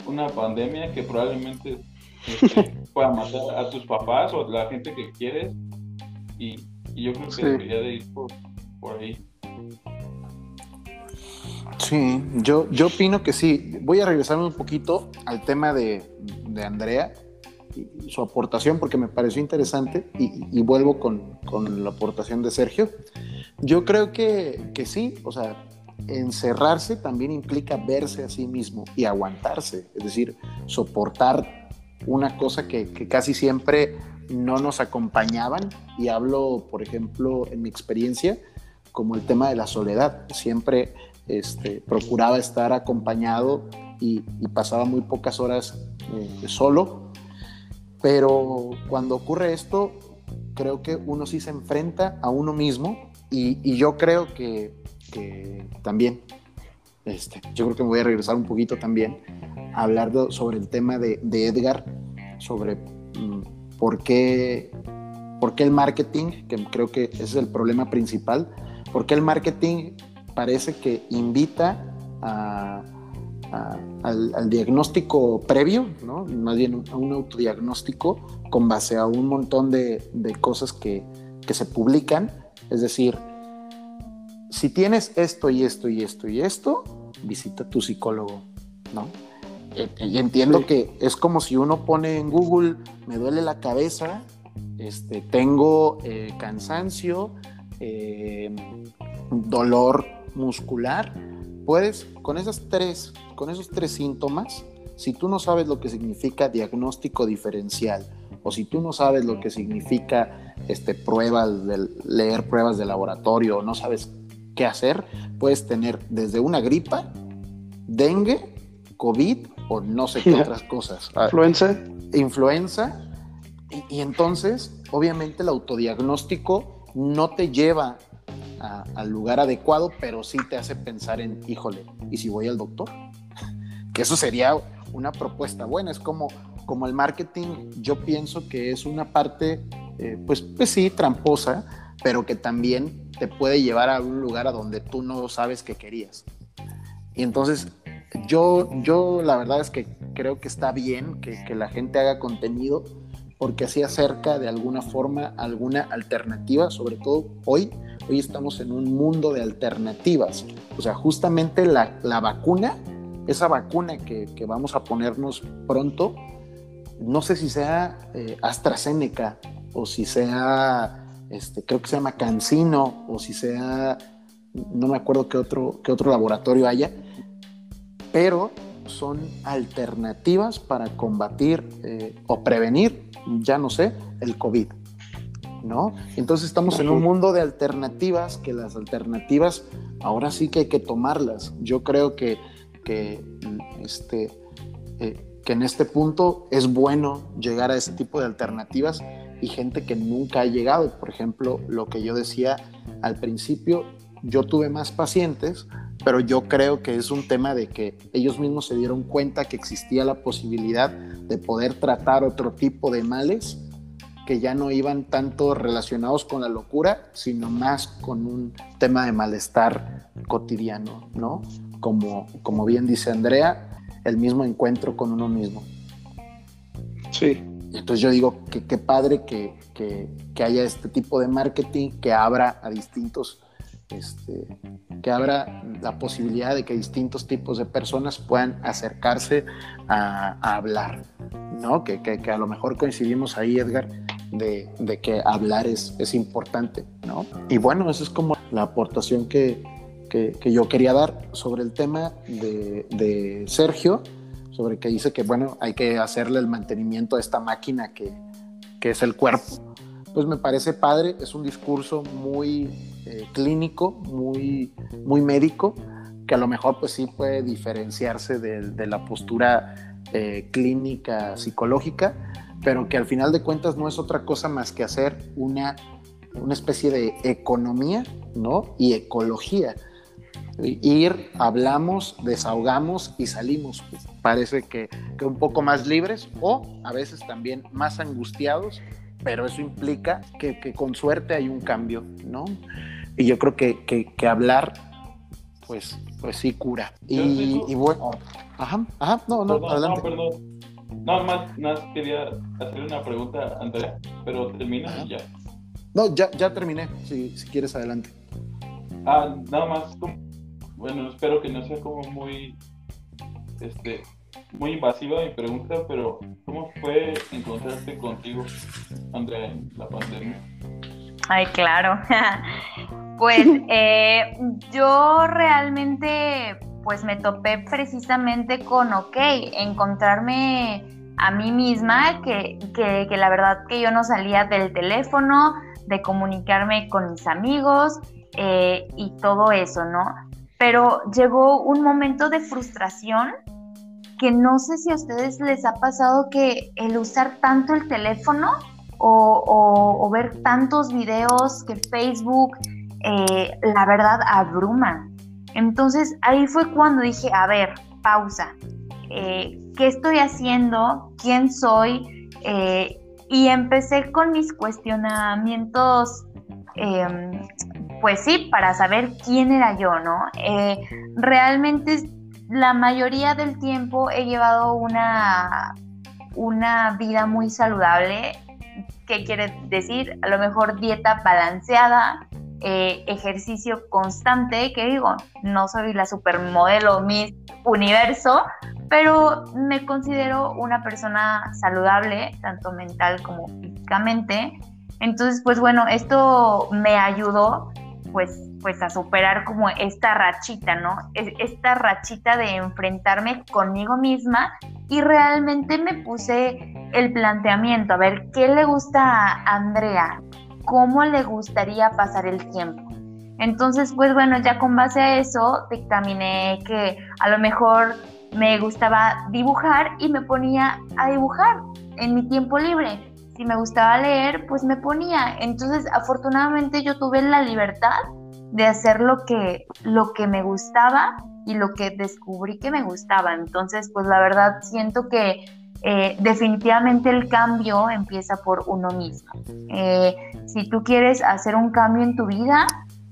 una pandemia que probablemente este, pueda matar a tus papás o a la gente que quieres. Y, yo creo que debería de ir por, por ahí. Sí, yo, yo opino que sí. Voy a regresarme un poquito al tema de, de Andrea su aportación porque me pareció interesante y, vuelvo con, la aportación de Sergio. Yo creo que, que, sí, o sea, encerrarse también implica verse a sí mismo y aguantarse, es decir, soportar una cosa que, casi siempre no nos acompañaban y hablo, por ejemplo, en mi experiencia, como el tema de la soledad. Siempre este, procuraba estar acompañado y, pasaba muy pocas horas eh, solo pero cuando ocurre esto, creo que uno sí se enfrenta a uno mismo y, yo creo que, también, este, yo creo que me voy a regresar un poquito también a hablar sobre el tema de, Edgar, sobre mm, por, qué, por qué el marketing, que creo que ese es el problema principal, por qué el marketing parece que invita a al, diagnóstico previo, ¿no? más bien a un autodiagnóstico con base a un montón de, cosas que, se publican. Es decir, si tienes esto y esto y esto y esto, visita a tu psicólogo, ¿no? Eh, y entiendo que es como si uno pone en Google, me duele la cabeza, este, tengo eh, cansancio, eh, dolor muscular, puedes con esas tres con esos tres síntomas, si tú no sabes lo que significa diagnóstico diferencial o si tú no sabes lo que significa este, pruebas, de, leer pruebas de laboratorio o no sabes qué hacer, puedes tener desde una gripa, dengue, COVID o no sé qué otras cosas. Ah, influenza. Influenza. Y, entonces, obviamente, el autodiagnóstico no te lleva al lugar adecuado, pero sí te hace pensar en, híjole, ¿y si voy al doctor? que eso sería una propuesta buena. Es como, como el marketing, yo pienso que es una parte, eh, pues, pues sí, tramposa, pero que también te puede llevar a un lugar a donde tú no sabes que querías. Y entonces, yo, yo la verdad es que creo que está bien que, que la gente haga contenido porque así acerca de alguna forma alguna alternativa, sobre todo hoy, hoy estamos en un mundo de alternativas. O sea, justamente la, la vacuna esa vacuna que, vamos a ponernos pronto, no sé si sea eh, AstraZeneca o si sea, este, creo que se llama Cancino o si sea, no me acuerdo qué otro, qué otro laboratorio haya, pero son alternativas para combatir eh, o prevenir, ya no sé, el COVID. ¿No? Entonces estamos en un mundo de alternativas, que las alternativas ahora sí que hay que tomarlas. Yo creo que que, este, eh, que en este punto es bueno llegar a ese tipo de alternativas y gente que nunca ha llegado. Por ejemplo, lo que yo decía al principio, yo tuve más pacientes, pero yo creo que es un tema de que ellos mismos se dieron cuenta que existía la posibilidad de poder tratar otro tipo de males que ya no iban tanto relacionados con la locura, sino más con un tema de malestar cotidiano, ¿no? Como, como bien dice Andrea, el mismo encuentro con uno mismo. Sí. Entonces yo digo que qué padre que, que haya este tipo de marketing que abra a distintos este, que abra la posibilidad de que distintos tipos de personas puedan acercarse a, hablar, ¿no? Que, que, a lo mejor coincidimos ahí, Edgar, de, de, que hablar es, es importante, ¿no? Y bueno, esa es como la aportación que, que yo quería dar sobre el tema de, de, Sergio, sobre que dice que, bueno, hay que hacerle el mantenimiento a esta máquina que, que es el cuerpo. Pues me parece padre, es un discurso muy eh, clínico, muy, muy médico, que a lo mejor pues sí puede diferenciarse de, la postura eh, clínica psicológica, pero que al final de cuentas no es otra cosa más que hacer una, una especie de economía ¿no? y ecología. Ir, hablamos, desahogamos y salimos. Pues, parece que, que un poco más libres o a veces también más angustiados pero eso implica que, que, con suerte hay un cambio, ¿no? Y yo creo que, que, hablar, pues, pues sí cura. Y, bueno, ajá, ajá, no, no, adelante. No, perdón. No, más, más quería hacerle una pregunta, Andrea, pero termina y ya. No, ya, ya terminé, si, si quieres adelante. Ah, nada más, bueno, espero que no sea como muy, este, muy invasiva mi pregunta, pero ¿cómo fue encontrarte contigo, Andrea, en la pandemia? Ay, claro. pues eh, yo realmente pues me topé precisamente con, ok, encontrarme a mí misma, que, que, que, la verdad que yo no salía del teléfono, de comunicarme con mis amigos eh, y todo eso, ¿no? Pero llegó un momento de frustración que no sé si a ustedes les ha pasado que el usar tanto el teléfono o, ver tantos videos que Facebook, eh, la verdad, abruma. Entonces ahí fue cuando dije, a ver, pausa, eh, ¿qué estoy haciendo? ¿Quién soy? Eh, y empecé con mis cuestionamientos, em, pues sí, para saber quién era yo, ¿no? realmente la mayoría del tiempo he llevado una, una vida muy saludable. ¿Qué quiere decir? A lo mejor dieta balanceada, eh, ejercicio constante, que digo, no soy la supermodelo Miss Universo, pero me considero una persona saludable, tanto mental como físicamente. Entonces, pues bueno, esto me ayudó pues, pues a superar como esta rachita, ¿no? Esta rachita de enfrentarme conmigo misma y realmente me puse el planteamiento, a ver, ¿qué le gusta a Andrea? ¿Cómo le gustaría pasar el tiempo? Entonces, pues bueno, ya con base a eso dictaminé que a lo mejor me gustaba dibujar y me ponía a dibujar en mi tiempo libre si me gustaba leer, pues me ponía. Entonces, afortunadamente yo tuve la libertad de hacer lo que, lo que me gustaba y lo que descubrí que me gustaba. Entonces, pues la verdad siento que eh, definitivamente el cambio empieza por uno mismo. Eh, si tú quieres hacer un cambio en tu vida,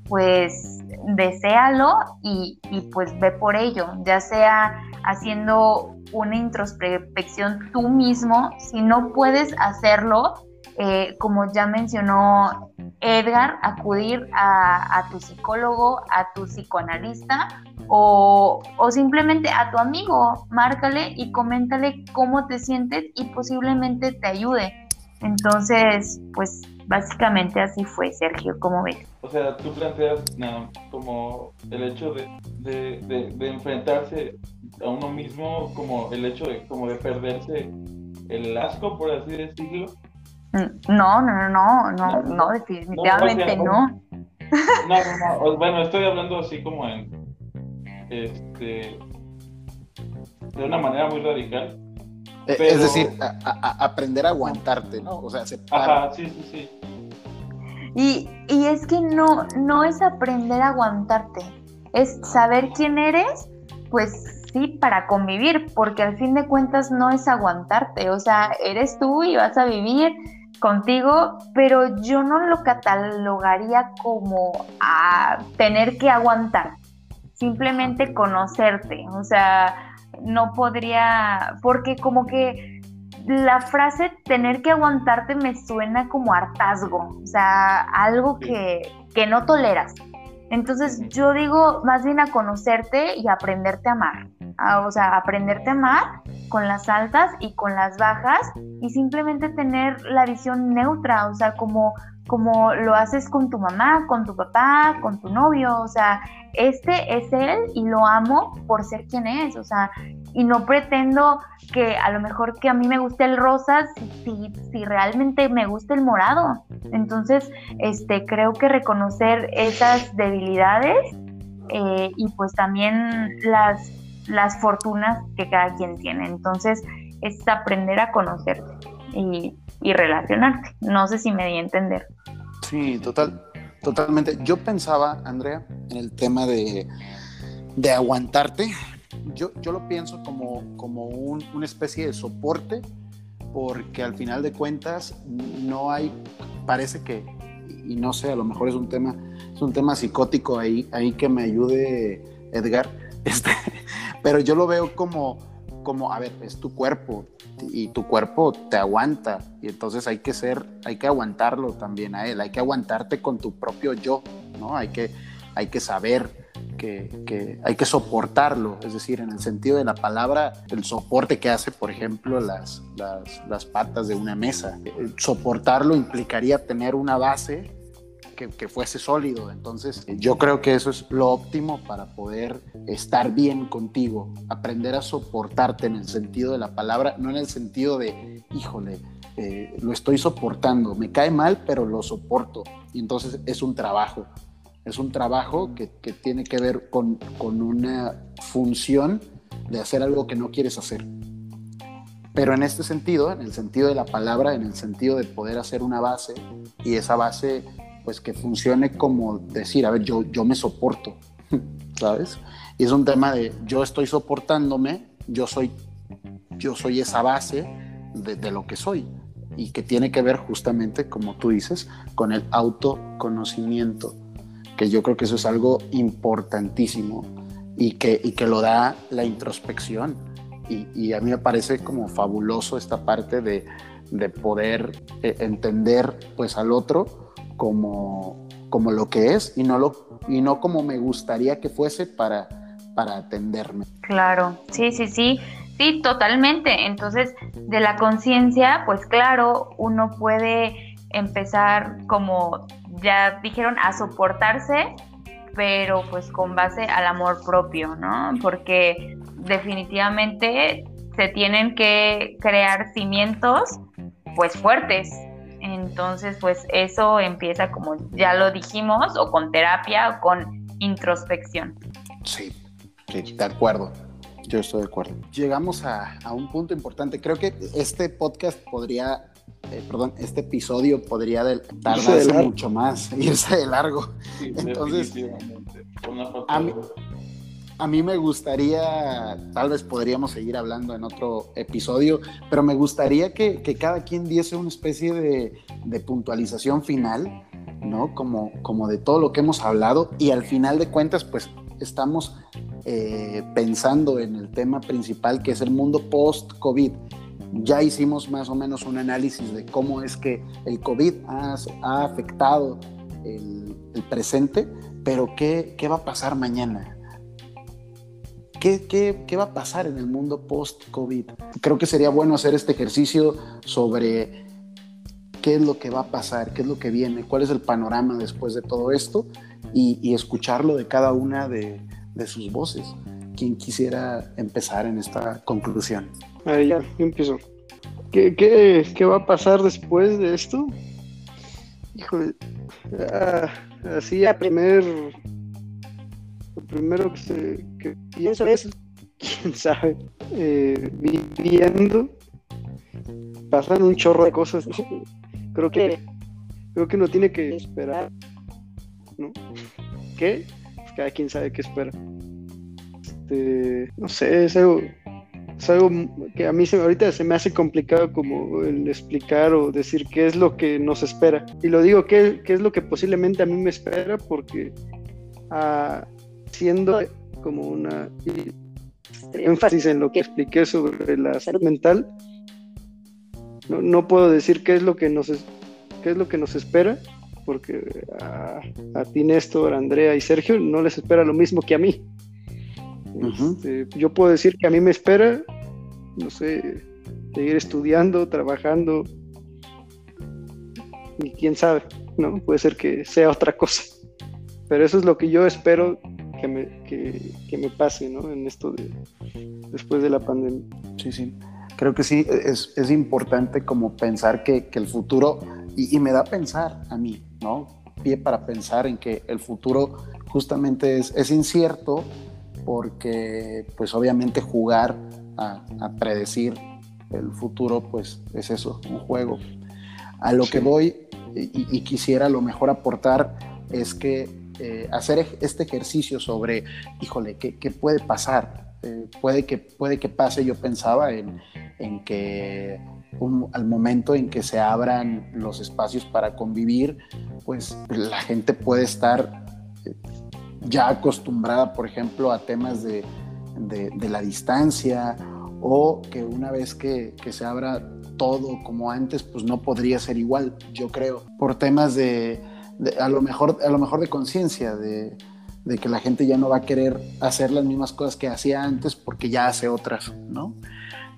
pues deséalo y, y pues ve por ello, ya sea haciendo una introspección tú mismo, si no puedes hacerlo, eh, como ya mencionó Edgar, acudir a, tu psicólogo, a tu psicoanalista o, o, simplemente a tu amigo, márcale y coméntale cómo te sientes y posiblemente te ayude. Entonces, pues básicamente así fue, Sergio, ¿cómo ves? O sea, tú planteas como el hecho de, de, de, enfrentarse a uno mismo, como el hecho de, como de perderse el asco, por así decirlo. Mm, no, no, no, no, no, definitivamente no. No, no, no, bueno, estoy hablando así como en, este, de una manera muy radical. Eh, es decir, aprender a aguantarte, ¿no? O sea, Ajá, sí, sí, sí. Y, y es que no, no es aprender a aguantarte, es saber quién eres, pues sí, para convivir, porque al fin de cuentas no es aguantarte, o sea, eres tú y vas a vivir contigo, pero yo no lo catalogaría como a tener que aguantar, simplemente conocerte, o sea, no podría, porque como que la frase tener que aguantarte me suena como hartazgo, o sea, algo que, que no toleras. Entonces yo digo más bien a conocerte y aprenderte a amar. O sea, aprenderte a amar con las altas y con las bajas y simplemente tener la visión neutra, o sea, como, como lo haces con tu mamá, con tu papá, con tu novio, o sea, este es él y lo amo por ser quien es, o sea, y no pretendo que a lo mejor que a mí me guste el rosa si, si, realmente me gusta el morado. Entonces, este, creo que reconocer esas debilidades eh, y pues también las las fortunas que cada quien tiene. Entonces, es aprender a conocerte y, relacionarte. No sé si me di a entender. Sí, total, totalmente. Yo pensaba, Andrea, en el tema de, aguantarte. Yo, yo lo pienso como, como una especie de soporte, porque al final de cuentas no hay, parece que, y no sé, a lo mejor es un tema, es un tema psicótico ahí, ahí que me ayude Edgar, este, pero yo lo veo como, como, a ver, es tu cuerpo y tu cuerpo te aguanta y entonces hay que ser, hay que aguantarlo también a él, hay que aguantarte con tu propio yo, ¿no? Hay que, hay que saber que, que, hay que soportarlo, es decir, en el sentido de la palabra, el soporte que hace, por ejemplo, las, las, las patas de una mesa. Soportarlo implicaría tener una base que, fuese sólido. Entonces, yo creo que eso es lo óptimo para poder estar bien contigo, aprender a soportarte en el sentido de la palabra, no en el sentido de, híjole, eh, lo estoy soportando, me cae mal, pero lo soporto. Y entonces es un trabajo, es un trabajo que, que tiene que ver con, con una función de hacer algo que no quieres hacer. Pero en este sentido, en el sentido de la palabra, en el sentido de poder hacer una base y esa base pues que funcione como decir, a ver, yo, yo me soporto, ¿sabes? Y es un tema de yo estoy soportándome, yo soy, yo soy esa base de, lo que soy y que tiene que ver justamente, como tú dices, con el autoconocimiento, que yo creo que eso es algo importantísimo y que, y que lo da la introspección. Y, y, a mí me parece como fabuloso esta parte de, de poder eh, entender pues al otro como, como lo que es y no, lo, y no como me gustaría que fuese para, para atenderme. Claro, sí, sí, sí. Sí, totalmente. Entonces, de la conciencia, pues claro, uno puede empezar como ya dijeron, a soportarse, pero pues con base al amor propio, ¿no? Porque definitivamente se tienen que crear cimientos pues fuertes, entonces, pues eso empieza como ya lo dijimos, o con terapia o con introspección. Sí, sí, de acuerdo. Yo estoy de acuerdo. Llegamos a, un punto importante. Creo que este podcast podría, eh, perdón, este episodio podría tardarse mucho más, irse de largo. Entonces, a mí, a mí me gustaría, tal vez podríamos seguir hablando en otro episodio, pero me gustaría que, cada quien diese una especie de, puntualización final, ¿no? Como, de todo lo que hemos hablado y al final de cuentas, pues estamos eh, pensando en el tema principal que es el mundo post-COVID. Ya hicimos más o menos un análisis de cómo es que el COVID ha, afectado el, presente, pero ¿qué, ¿qué va a pasar mañana? ¿Qué, va a pasar en el mundo post-COVID? Creo que sería bueno hacer este ejercicio sobre qué es lo que va a pasar, qué es lo que viene, cuál es el panorama después de todo esto y, escucharlo de cada una de, sus voces. ¿Quién quisiera empezar en esta conclusión? Ahí ya, yo empiezo. ¿Qué, qué, va a pasar después de esto? Híjole, ah, así a primer primero que, se, que pienso es, quién sabe, eh, viviendo pasan un chorro de cosas. creo que creo que uno tiene que esperar, ¿no? ¿Qué? Pues cada quien sabe qué espera. Este, no sé, es algo, es algo que a mí se, ahorita se me hace complicado como el explicar o decir qué es lo que nos espera. Y lo digo, qué, qué es lo que posiblemente a mí me espera, porque ah, siendo como una énfasis en lo que expliqué sobre la salud mental, no, no puedo decir qué es lo que nos qué es lo que nos espera, porque a, a ti, Néstor, Andrea y Sergio no les espera lo mismo que a mí. Este, yo puedo decir que a mí me espera, no sé, seguir estudiando, trabajando, y quién sabe, ¿no? Puede ser que sea otra cosa. Pero eso es lo que yo espero que me, que, me pase, ¿no? En esto de después de la pandemia. Sí, sí. Creo que sí, es, es importante como pensar que, que el futuro, y, y, me da a pensar a mí, ¿no? Pie para pensar en que el futuro justamente es, es incierto porque pues obviamente jugar a, a, predecir el futuro pues es eso, un juego. A lo sí. que voy y, y, quisiera a lo mejor aportar es que eh, hacer este ejercicio sobre, híjole, ¿qué, puede pasar? Eh, puede, que, puede que pase, yo pensaba en, en que al momento en que se abran los espacios para convivir, pues la gente puede estar eh, ya acostumbrada, por ejemplo, a temas de, de, de la distancia o que una vez que, que, se abra todo como antes, pues no podría ser igual, yo creo, por temas de, de a, lo mejor, a lo mejor de conciencia, de, de, que la gente ya no va a querer hacer las mismas cosas que hacía antes porque ya hace otras, ¿no?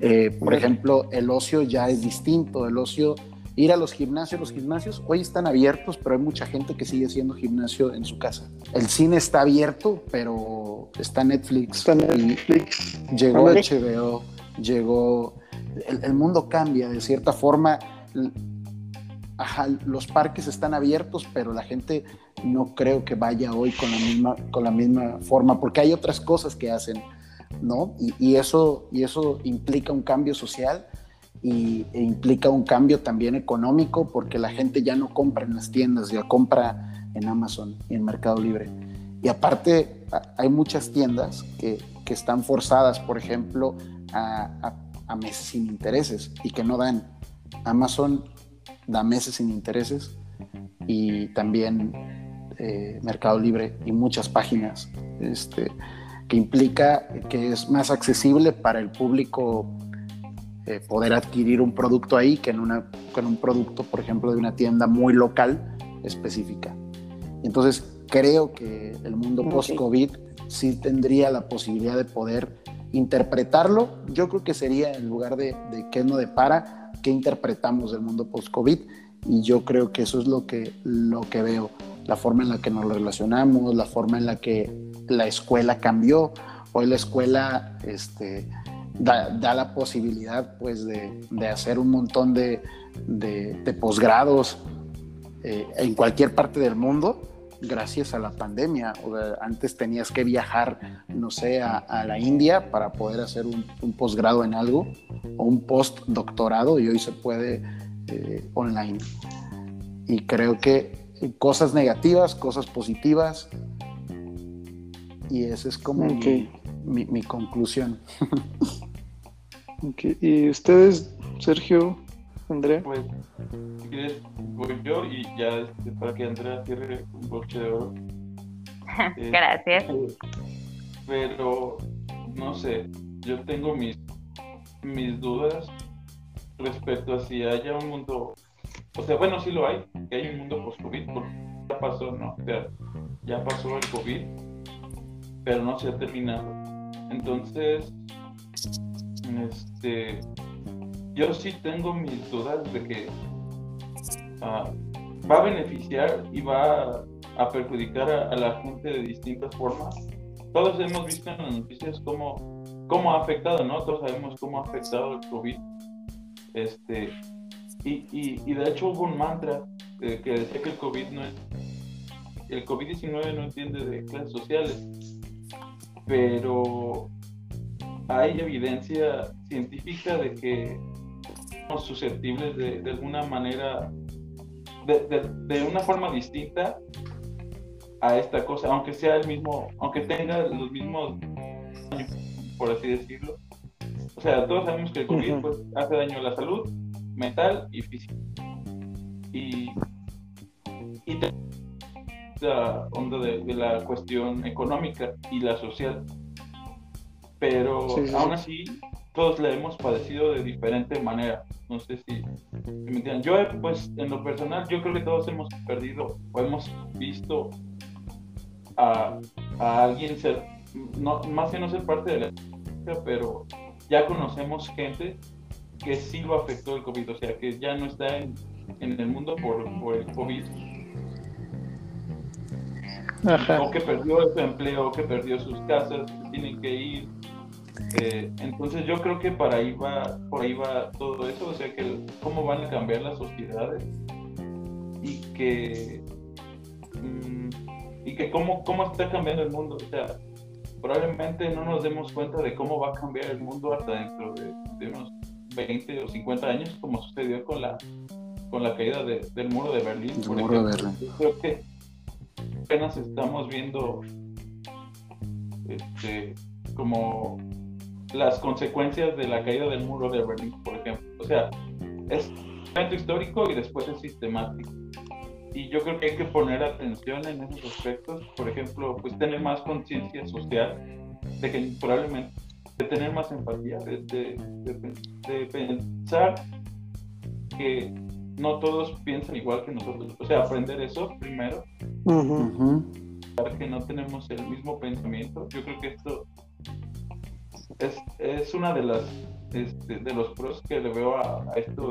Eh, por ejemplo, el ocio ya es distinto, el ocio ir a los gimnasios, los gimnasios hoy están abiertos, pero hay mucha gente que sigue haciendo gimnasio en su casa. El cine está abierto, pero está Netflix. Está Netflix. Llegó HBO, llegó... El, el, mundo cambia, de cierta forma. Ajá, los parques están abiertos, pero la gente no creo que vaya hoy con la misma, con la misma forma, porque hay otras cosas que hacen, ¿no? Y, y eso, y eso implica un cambio social y, e implica un cambio también económico porque la gente ya no compra en las tiendas, ya compra en Amazon y en Mercado Libre. Y aparte hay muchas tiendas que, que están forzadas, por ejemplo, a, a, a, meses sin intereses y que no dan. Amazon da meses sin intereses y también eh, Mercado Libre y muchas páginas, este, que implica que es más accesible para el público eh, poder adquirir un producto ahí que en, una, en un producto, por ejemplo, de una tienda muy local específica. Entonces, creo que el mundo post-COVID sí tendría la posibilidad de poder interpretarlo. Yo creo que sería en lugar de, de qué no depara, qué interpretamos del mundo post-COVID. Y yo creo que eso es lo que, lo que veo, la forma en la que nos relacionamos, la forma en la que la escuela cambió. Hoy la escuela, este, da, da la posibilidad pues de, de, hacer un montón de, de, posgrados eh, en cualquier parte del mundo gracias a la pandemia. Antes tenías que viajar, no sé, a, a la India para poder hacer un, un, posgrado en algo o un postdoctorado y hoy se puede eh, online. Y creo que cosas negativas, cosas positivas. Y esa es como okay. mi, mi, mi conclusión. Okay. ¿Y ustedes, Sergio, Andrea? Pues, si quieres, voy yo y ya este, para que Andrea cierre un broche de oro. Gracias. Eh, pero, no sé, yo tengo mis, mis dudas respecto a si haya un mundo, o sea, bueno, sí lo hay, que hay un mundo post-COVID, porque ya pasó, ¿no? O sea, ya pasó el COVID, pero no se ha terminado. Entonces, este, yo sí tengo mis dudas de que uh, va a beneficiar y va a, perjudicar a, la gente de distintas formas. Todos hemos visto en las noticias cómo, cómo ha afectado, ¿no? Todos sabemos cómo ha afectado el COVID. Este, y, y, y de hecho hubo un mantra eh, que decía que el COVID no es, el COVID-19 no entiende de clases sociales, pero hay evidencia científica de que susceptibles de, de alguna manera, de, de, una forma distinta a esta cosa, aunque sea el mismo, aunque tenga los mismos por así decirlo. O sea, todos sabemos que el COVID pues, hace daño a la salud mental y física. Y, y la onda de, la cuestión económica y la social. Pero aún así, todos la hemos padecido de diferente manera. No sé si, me entienden. Yo, pues, en lo personal, yo creo que todos hemos perdido o hemos visto a, a alguien ser, no, más que no ser parte de la pero ya conocemos gente que sí lo afectó el COVID, o sea, que ya no está en, en el mundo por, por el COVID. O que perdió su empleo, o que perdió sus casas, que tienen que ir. Eh, entonces yo creo que para ahí va, por ahí va todo eso, o sea, que cómo van a cambiar las sociedades y que mm, y que cómo, cómo está cambiando el mundo. O sea, probablemente no nos demos cuenta de cómo va a cambiar el mundo hasta dentro de, unos 20 o 50 años, como sucedió con la, con la caída del muro de Berlín. muro de Berlín. creo que apenas estamos viendo este, como las consecuencias de la caída del muro de Berlín, por ejemplo. O sea, es un evento histórico y después es sistemático. Y yo creo que hay que poner atención en esos aspectos, por ejemplo, pues tener más conciencia social, de que probablemente de tener más empatía, de, de, pensar que no todos piensan igual que nosotros, o sea, aprender eso primero, para que no tenemos el mismo pensamiento. Yo creo que esto es, es una de las este, de los pros que le veo a, esto,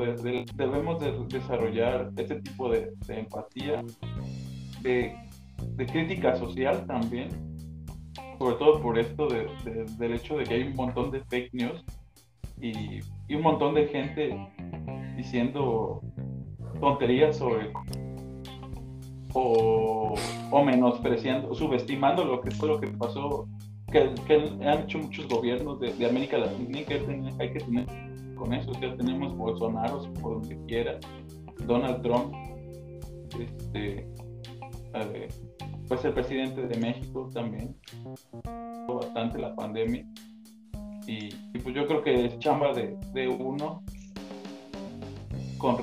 debemos de desarrollar este tipo de, empatía, de, crítica social también, sobre todo por esto del hecho de que hay un montón de fake news y, un montón de gente diciendo tonterías sobre o, o menospreciando, subestimando lo que fue lo que pasó que, han hecho muchos gobiernos de, América Latina y que hay que tener con eso. O sea, tenemos Bolsonaro por donde quiera, Donald Trump, este, pues el presidente de México también, bastante la pandemia. Y, pues yo creo que es chamba de, de uno con,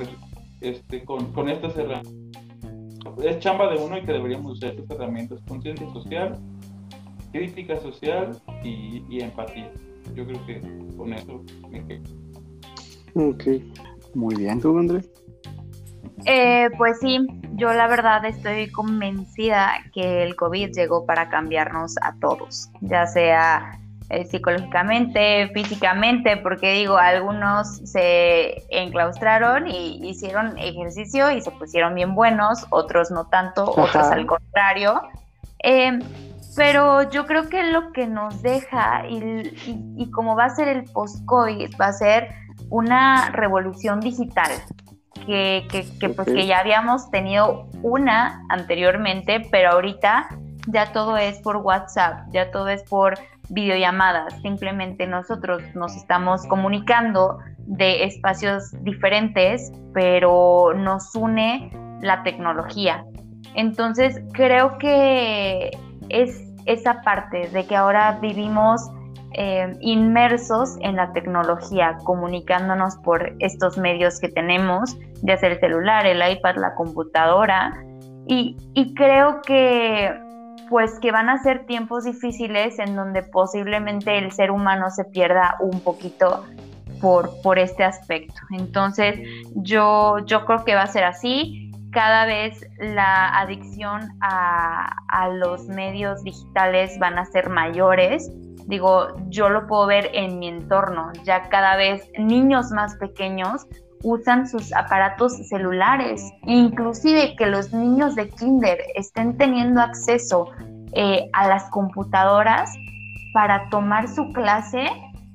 este, con, con estas herramientas. Es chamba de uno y que deberíamos usar estas herramientas, conciencia social crítica social y, empatía. Yo creo que con eso me quedo. Ok. Muy bien. ¿Tú, André? Eh, pues sí, yo la verdad estoy convencida que el COVID llegó para cambiarnos a todos, ya sea eh, psicológicamente, físicamente, porque digo, algunos se enclaustraron y hicieron ejercicio y se pusieron bien buenos, otros no tanto, otros al contrario. Eh, pero yo creo que lo que nos deja y, y, como va a ser el post-COVID, va a ser una revolución digital, que, que, pues que ya habíamos tenido una anteriormente, pero ahorita ya todo es por WhatsApp, ya todo es por videollamadas, simplemente nosotros nos estamos comunicando de espacios diferentes, pero nos une la tecnología. Entonces creo que es esa parte de que ahora vivimos eh, inmersos en la tecnología, comunicándonos por estos medios que tenemos, ya sea el celular, el iPad, la computadora, y, creo que pues que van a ser tiempos difíciles en donde posiblemente el ser humano se pierda un poquito por, por este aspecto. Entonces, yo, yo creo que va a ser así cada vez la adicción a, los medios digitales van a ser mayores. Digo, yo lo puedo ver en mi entorno, ya cada vez niños más pequeños usan sus aparatos celulares, inclusive que los niños de kinder estén teniendo acceso eh, a las computadoras para tomar su clase,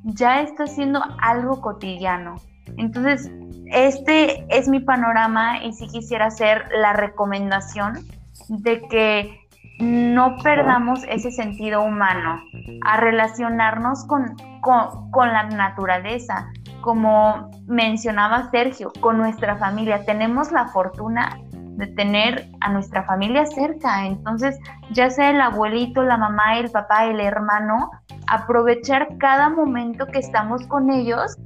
ya está siendo algo cotidiano. Entonces, este es mi panorama y si quisiera hacer la recomendación de que no perdamos ese sentido humano a relacionarnos con, con, la naturaleza, como mencionaba Sergio, con nuestra familia. Tenemos la fortuna de tener a nuestra familia cerca. Entonces, ya sea el abuelito, la mamá, el papá, el hermano, aprovechar cada momento que estamos con ellos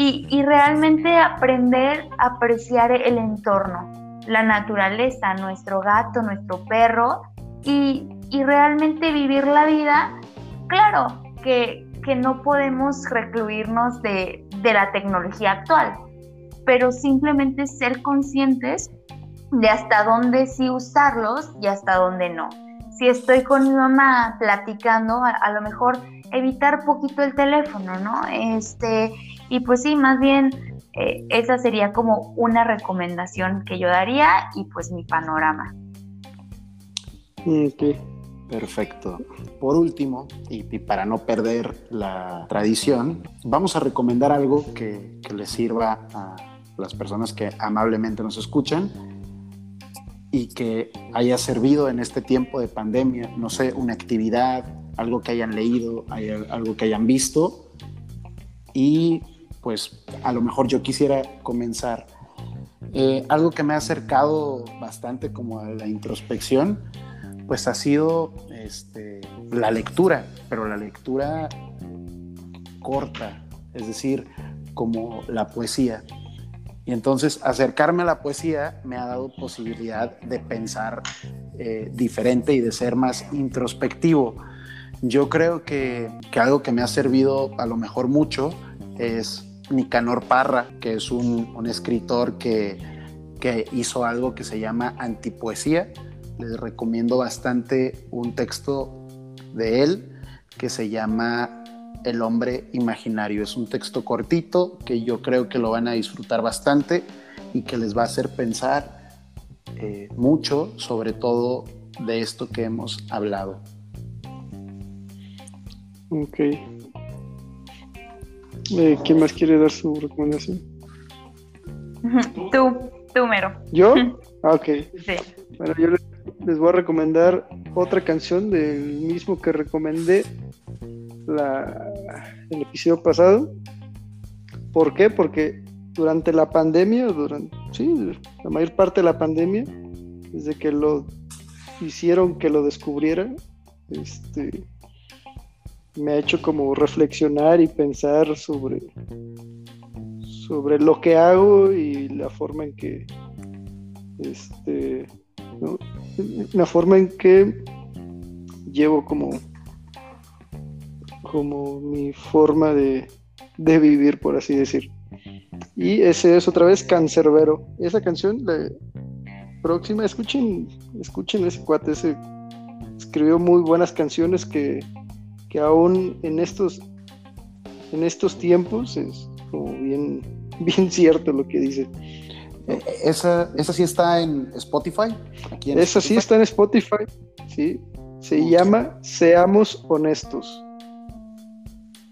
y, realmente aprender a apreciar el entorno, la naturaleza, nuestro gato, nuestro perro y, realmente vivir la vida. Claro que, no podemos recluirnos de, de la tecnología actual, pero simplemente ser conscientes de hasta dónde sí usarlos y hasta dónde no. Si estoy con mi mamá platicando, a, lo mejor evitar poquito el teléfono, ¿no? Este, y pues sí, más bien eh, esa sería como una recomendación que yo daría y pues mi panorama. Ok, perfecto. Por último, y, para no perder la tradición, vamos a recomendar algo que, que les sirva a las personas que amablemente nos escuchan y que haya servido en este tiempo de pandemia, no sé, una actividad, algo que hayan leído, algo que hayan visto. Y pues a lo mejor yo quisiera comenzar. Eh, algo que me ha acercado bastante como a la introspección, pues ha sido este, la lectura, pero la lectura corta, es decir, como la poesía. Y entonces acercarme a la poesía me ha dado posibilidad de pensar eh, diferente y de ser más introspectivo. Yo creo que, algo que me ha servido a lo mejor mucho es Nicanor Parra, que es un, escritor que, que hizo algo que se llama antipoesía. Les recomiendo bastante un texto de él que se llama el hombre imaginario. Es un texto cortito que yo creo que lo van a disfrutar bastante y que les va a hacer pensar eh, mucho sobre todo de esto que hemos hablado. Ok. Eh, ¿Quién más quiere dar su recomendación? Tú, tú mero. ¿Yo? Ah, ok. Sí. Bueno, yo les voy a recomendar otra canción del mismo que recomendé el episodio pasado. ¿Por qué? Porque durante la pandemia, durante, sí, la mayor parte de la pandemia, desde que lo hicieron que lo descubriera, este, me ha hecho como reflexionar y pensar sobre, sobre lo que hago y la forma en que, este, la forma en que llevo como como mi forma de, vivir, por así decir. Y ese es otra vez Cancerbero. Esa canción, la próxima, escuchen, escuchen ese cuate, ese escribió muy buenas canciones que, que aún en estos, en estos tiempos es como bien, bien cierto lo que dice. Eh, ¿Esa, ¿Esa sí está en Spotify? esa sí está en Spotify, sí. Se llama Seamos Honestos.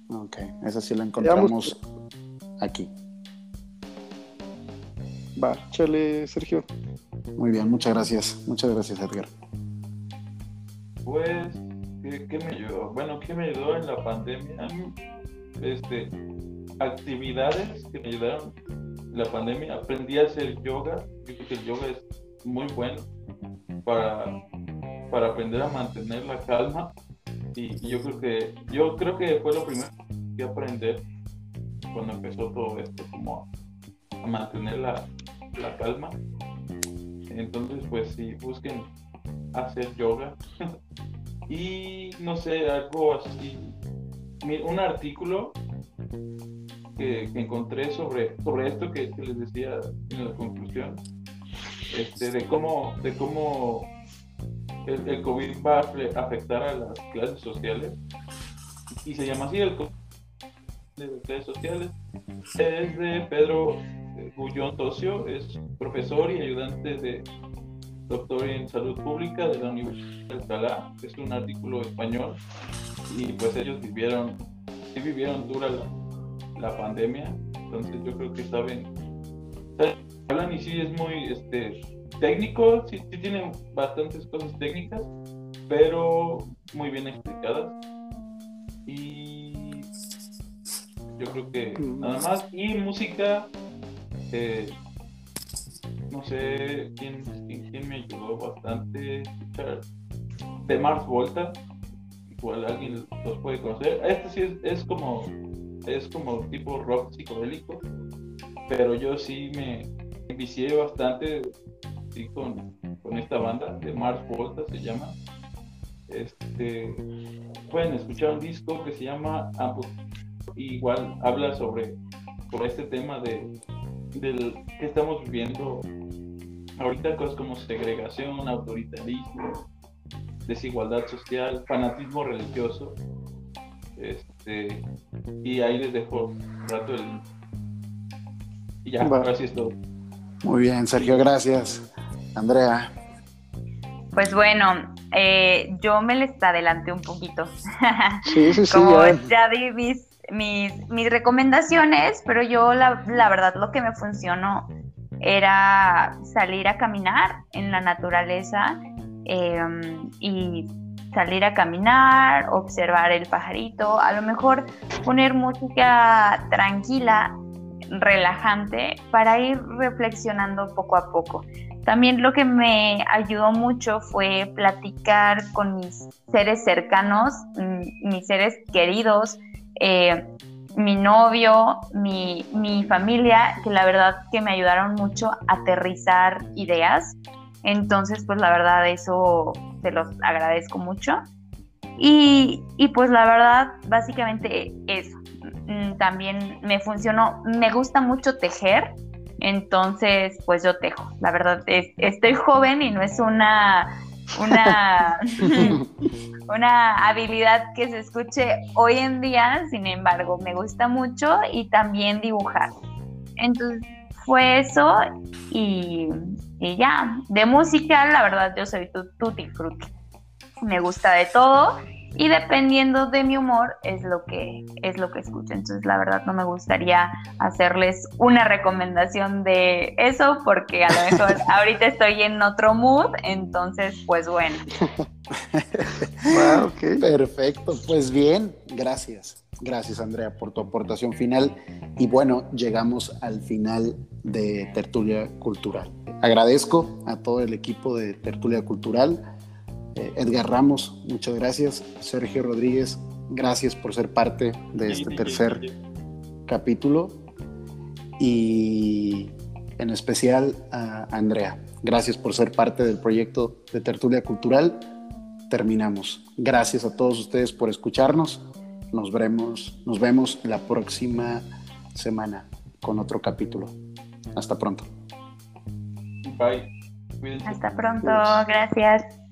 Ok, esa sí la encontramos aquí. Va, chale, Sergio. Muy bien, muchas gracias. Muchas gracias, Edgar. Pues, ¿qué, me ayudó? Bueno, ¿qué me ayudó en la pandemia? Este, actividades que me ayudaron en la pandemia. Aprendí a hacer yoga. Yo creo que el yoga es muy bueno para, para aprender a mantener la calma y, yo creo que yo creo que fue lo primero que aprender cuando empezó todo esto, como a mantener la, la calma. Entonces, pues sí, busquen hacer yoga. y no sé, algo así. Un artículo que, encontré sobre, sobre esto que, que, les decía en la conclusión, este, de cómo, de cómo el, COVID va a afectar a las clases sociales y se llama así el COVID de las clases sociales. Es de Pedro eh, Gullón Tocio, es profesor y ayudante de doctor en salud pública de la Universidad de Alcalá. Es un artículo español y pues ellos vivieron, sí vivieron dura la, la pandemia, entonces yo creo que saben, hablan y sí es muy, este, técnico, sí, sí tiene bastantes cosas técnicas, pero muy bien explicadas. Y Yo creo que nada más. Y música, eh, no sé quién, quién, me ayudó bastante de Mars Volta. Igual alguien los puede conocer. Este sí es, es como es como tipo rock psicodélico, pero yo sí me vicié bastante con, con, esta banda de Mars Volta se llama. Este, pueden escuchar un disco que se llama igual habla sobre, sobre este tema de del que estamos viviendo ahorita cosas como segregación, autoritarismo, desigualdad social, fanatismo religioso. Este, y ahí les dejo un rato el. Y ya, gracias todo. Muy bien, Sergio, gracias. Andrea. Pues bueno, eh, yo me les adelanté un poquito. Sí, sí, sí. Como ya di mis, mis, recomendaciones, pero yo la, la, verdad lo que me funcionó era salir a caminar en la naturaleza em, y salir a caminar, observar el pajarito, a lo mejor poner música tranquila, relajante, para ir reflexionando poco a poco. También lo que me ayudó mucho fue platicar con mis seres cercanos, mm, mis seres queridos, eh, mi novio, mi, mi, familia, que la verdad que me ayudaron mucho a aterrizar ideas. Entonces, pues la verdad eso se los agradezco mucho. Y, y pues la verdad, básicamente eso. Mm, también me funcionó, me gusta mucho tejer, entonces pues yo tejo. La verdad, es, estoy joven y no es una, una, una habilidad que se escuche hoy en día, sin embargo, me gusta mucho y también dibujar. Entonces fue eso y, y ya, de música, la verdad, yo soy tutti frutti. Me gusta de todo y dependiendo de mi humor es lo que es lo que escucho. Entonces, la verdad no me gustaría hacerles una recomendación de eso porque a lo mejor ahorita estoy en otro mood, entonces pues bueno. Perfecto, pues bien, gracias. Gracias Andrea por tu aportación final y bueno, llegamos al final de Tertulia Cultural. Agradezco a todo el equipo de Tertulia Cultural, eh, Edgar Ramos, muchas gracias, Sergio Rodríguez, gracias por ser parte de este tercer capítulo y en especial a Andrea, gracias por ser parte del proyecto de Tertulia Cultural. Terminamos. Gracias a todos ustedes por escucharnos. Nos veremos, nos vemos la próxima semana con otro capítulo. Hasta pronto. Bye. Hasta pronto. Gracias.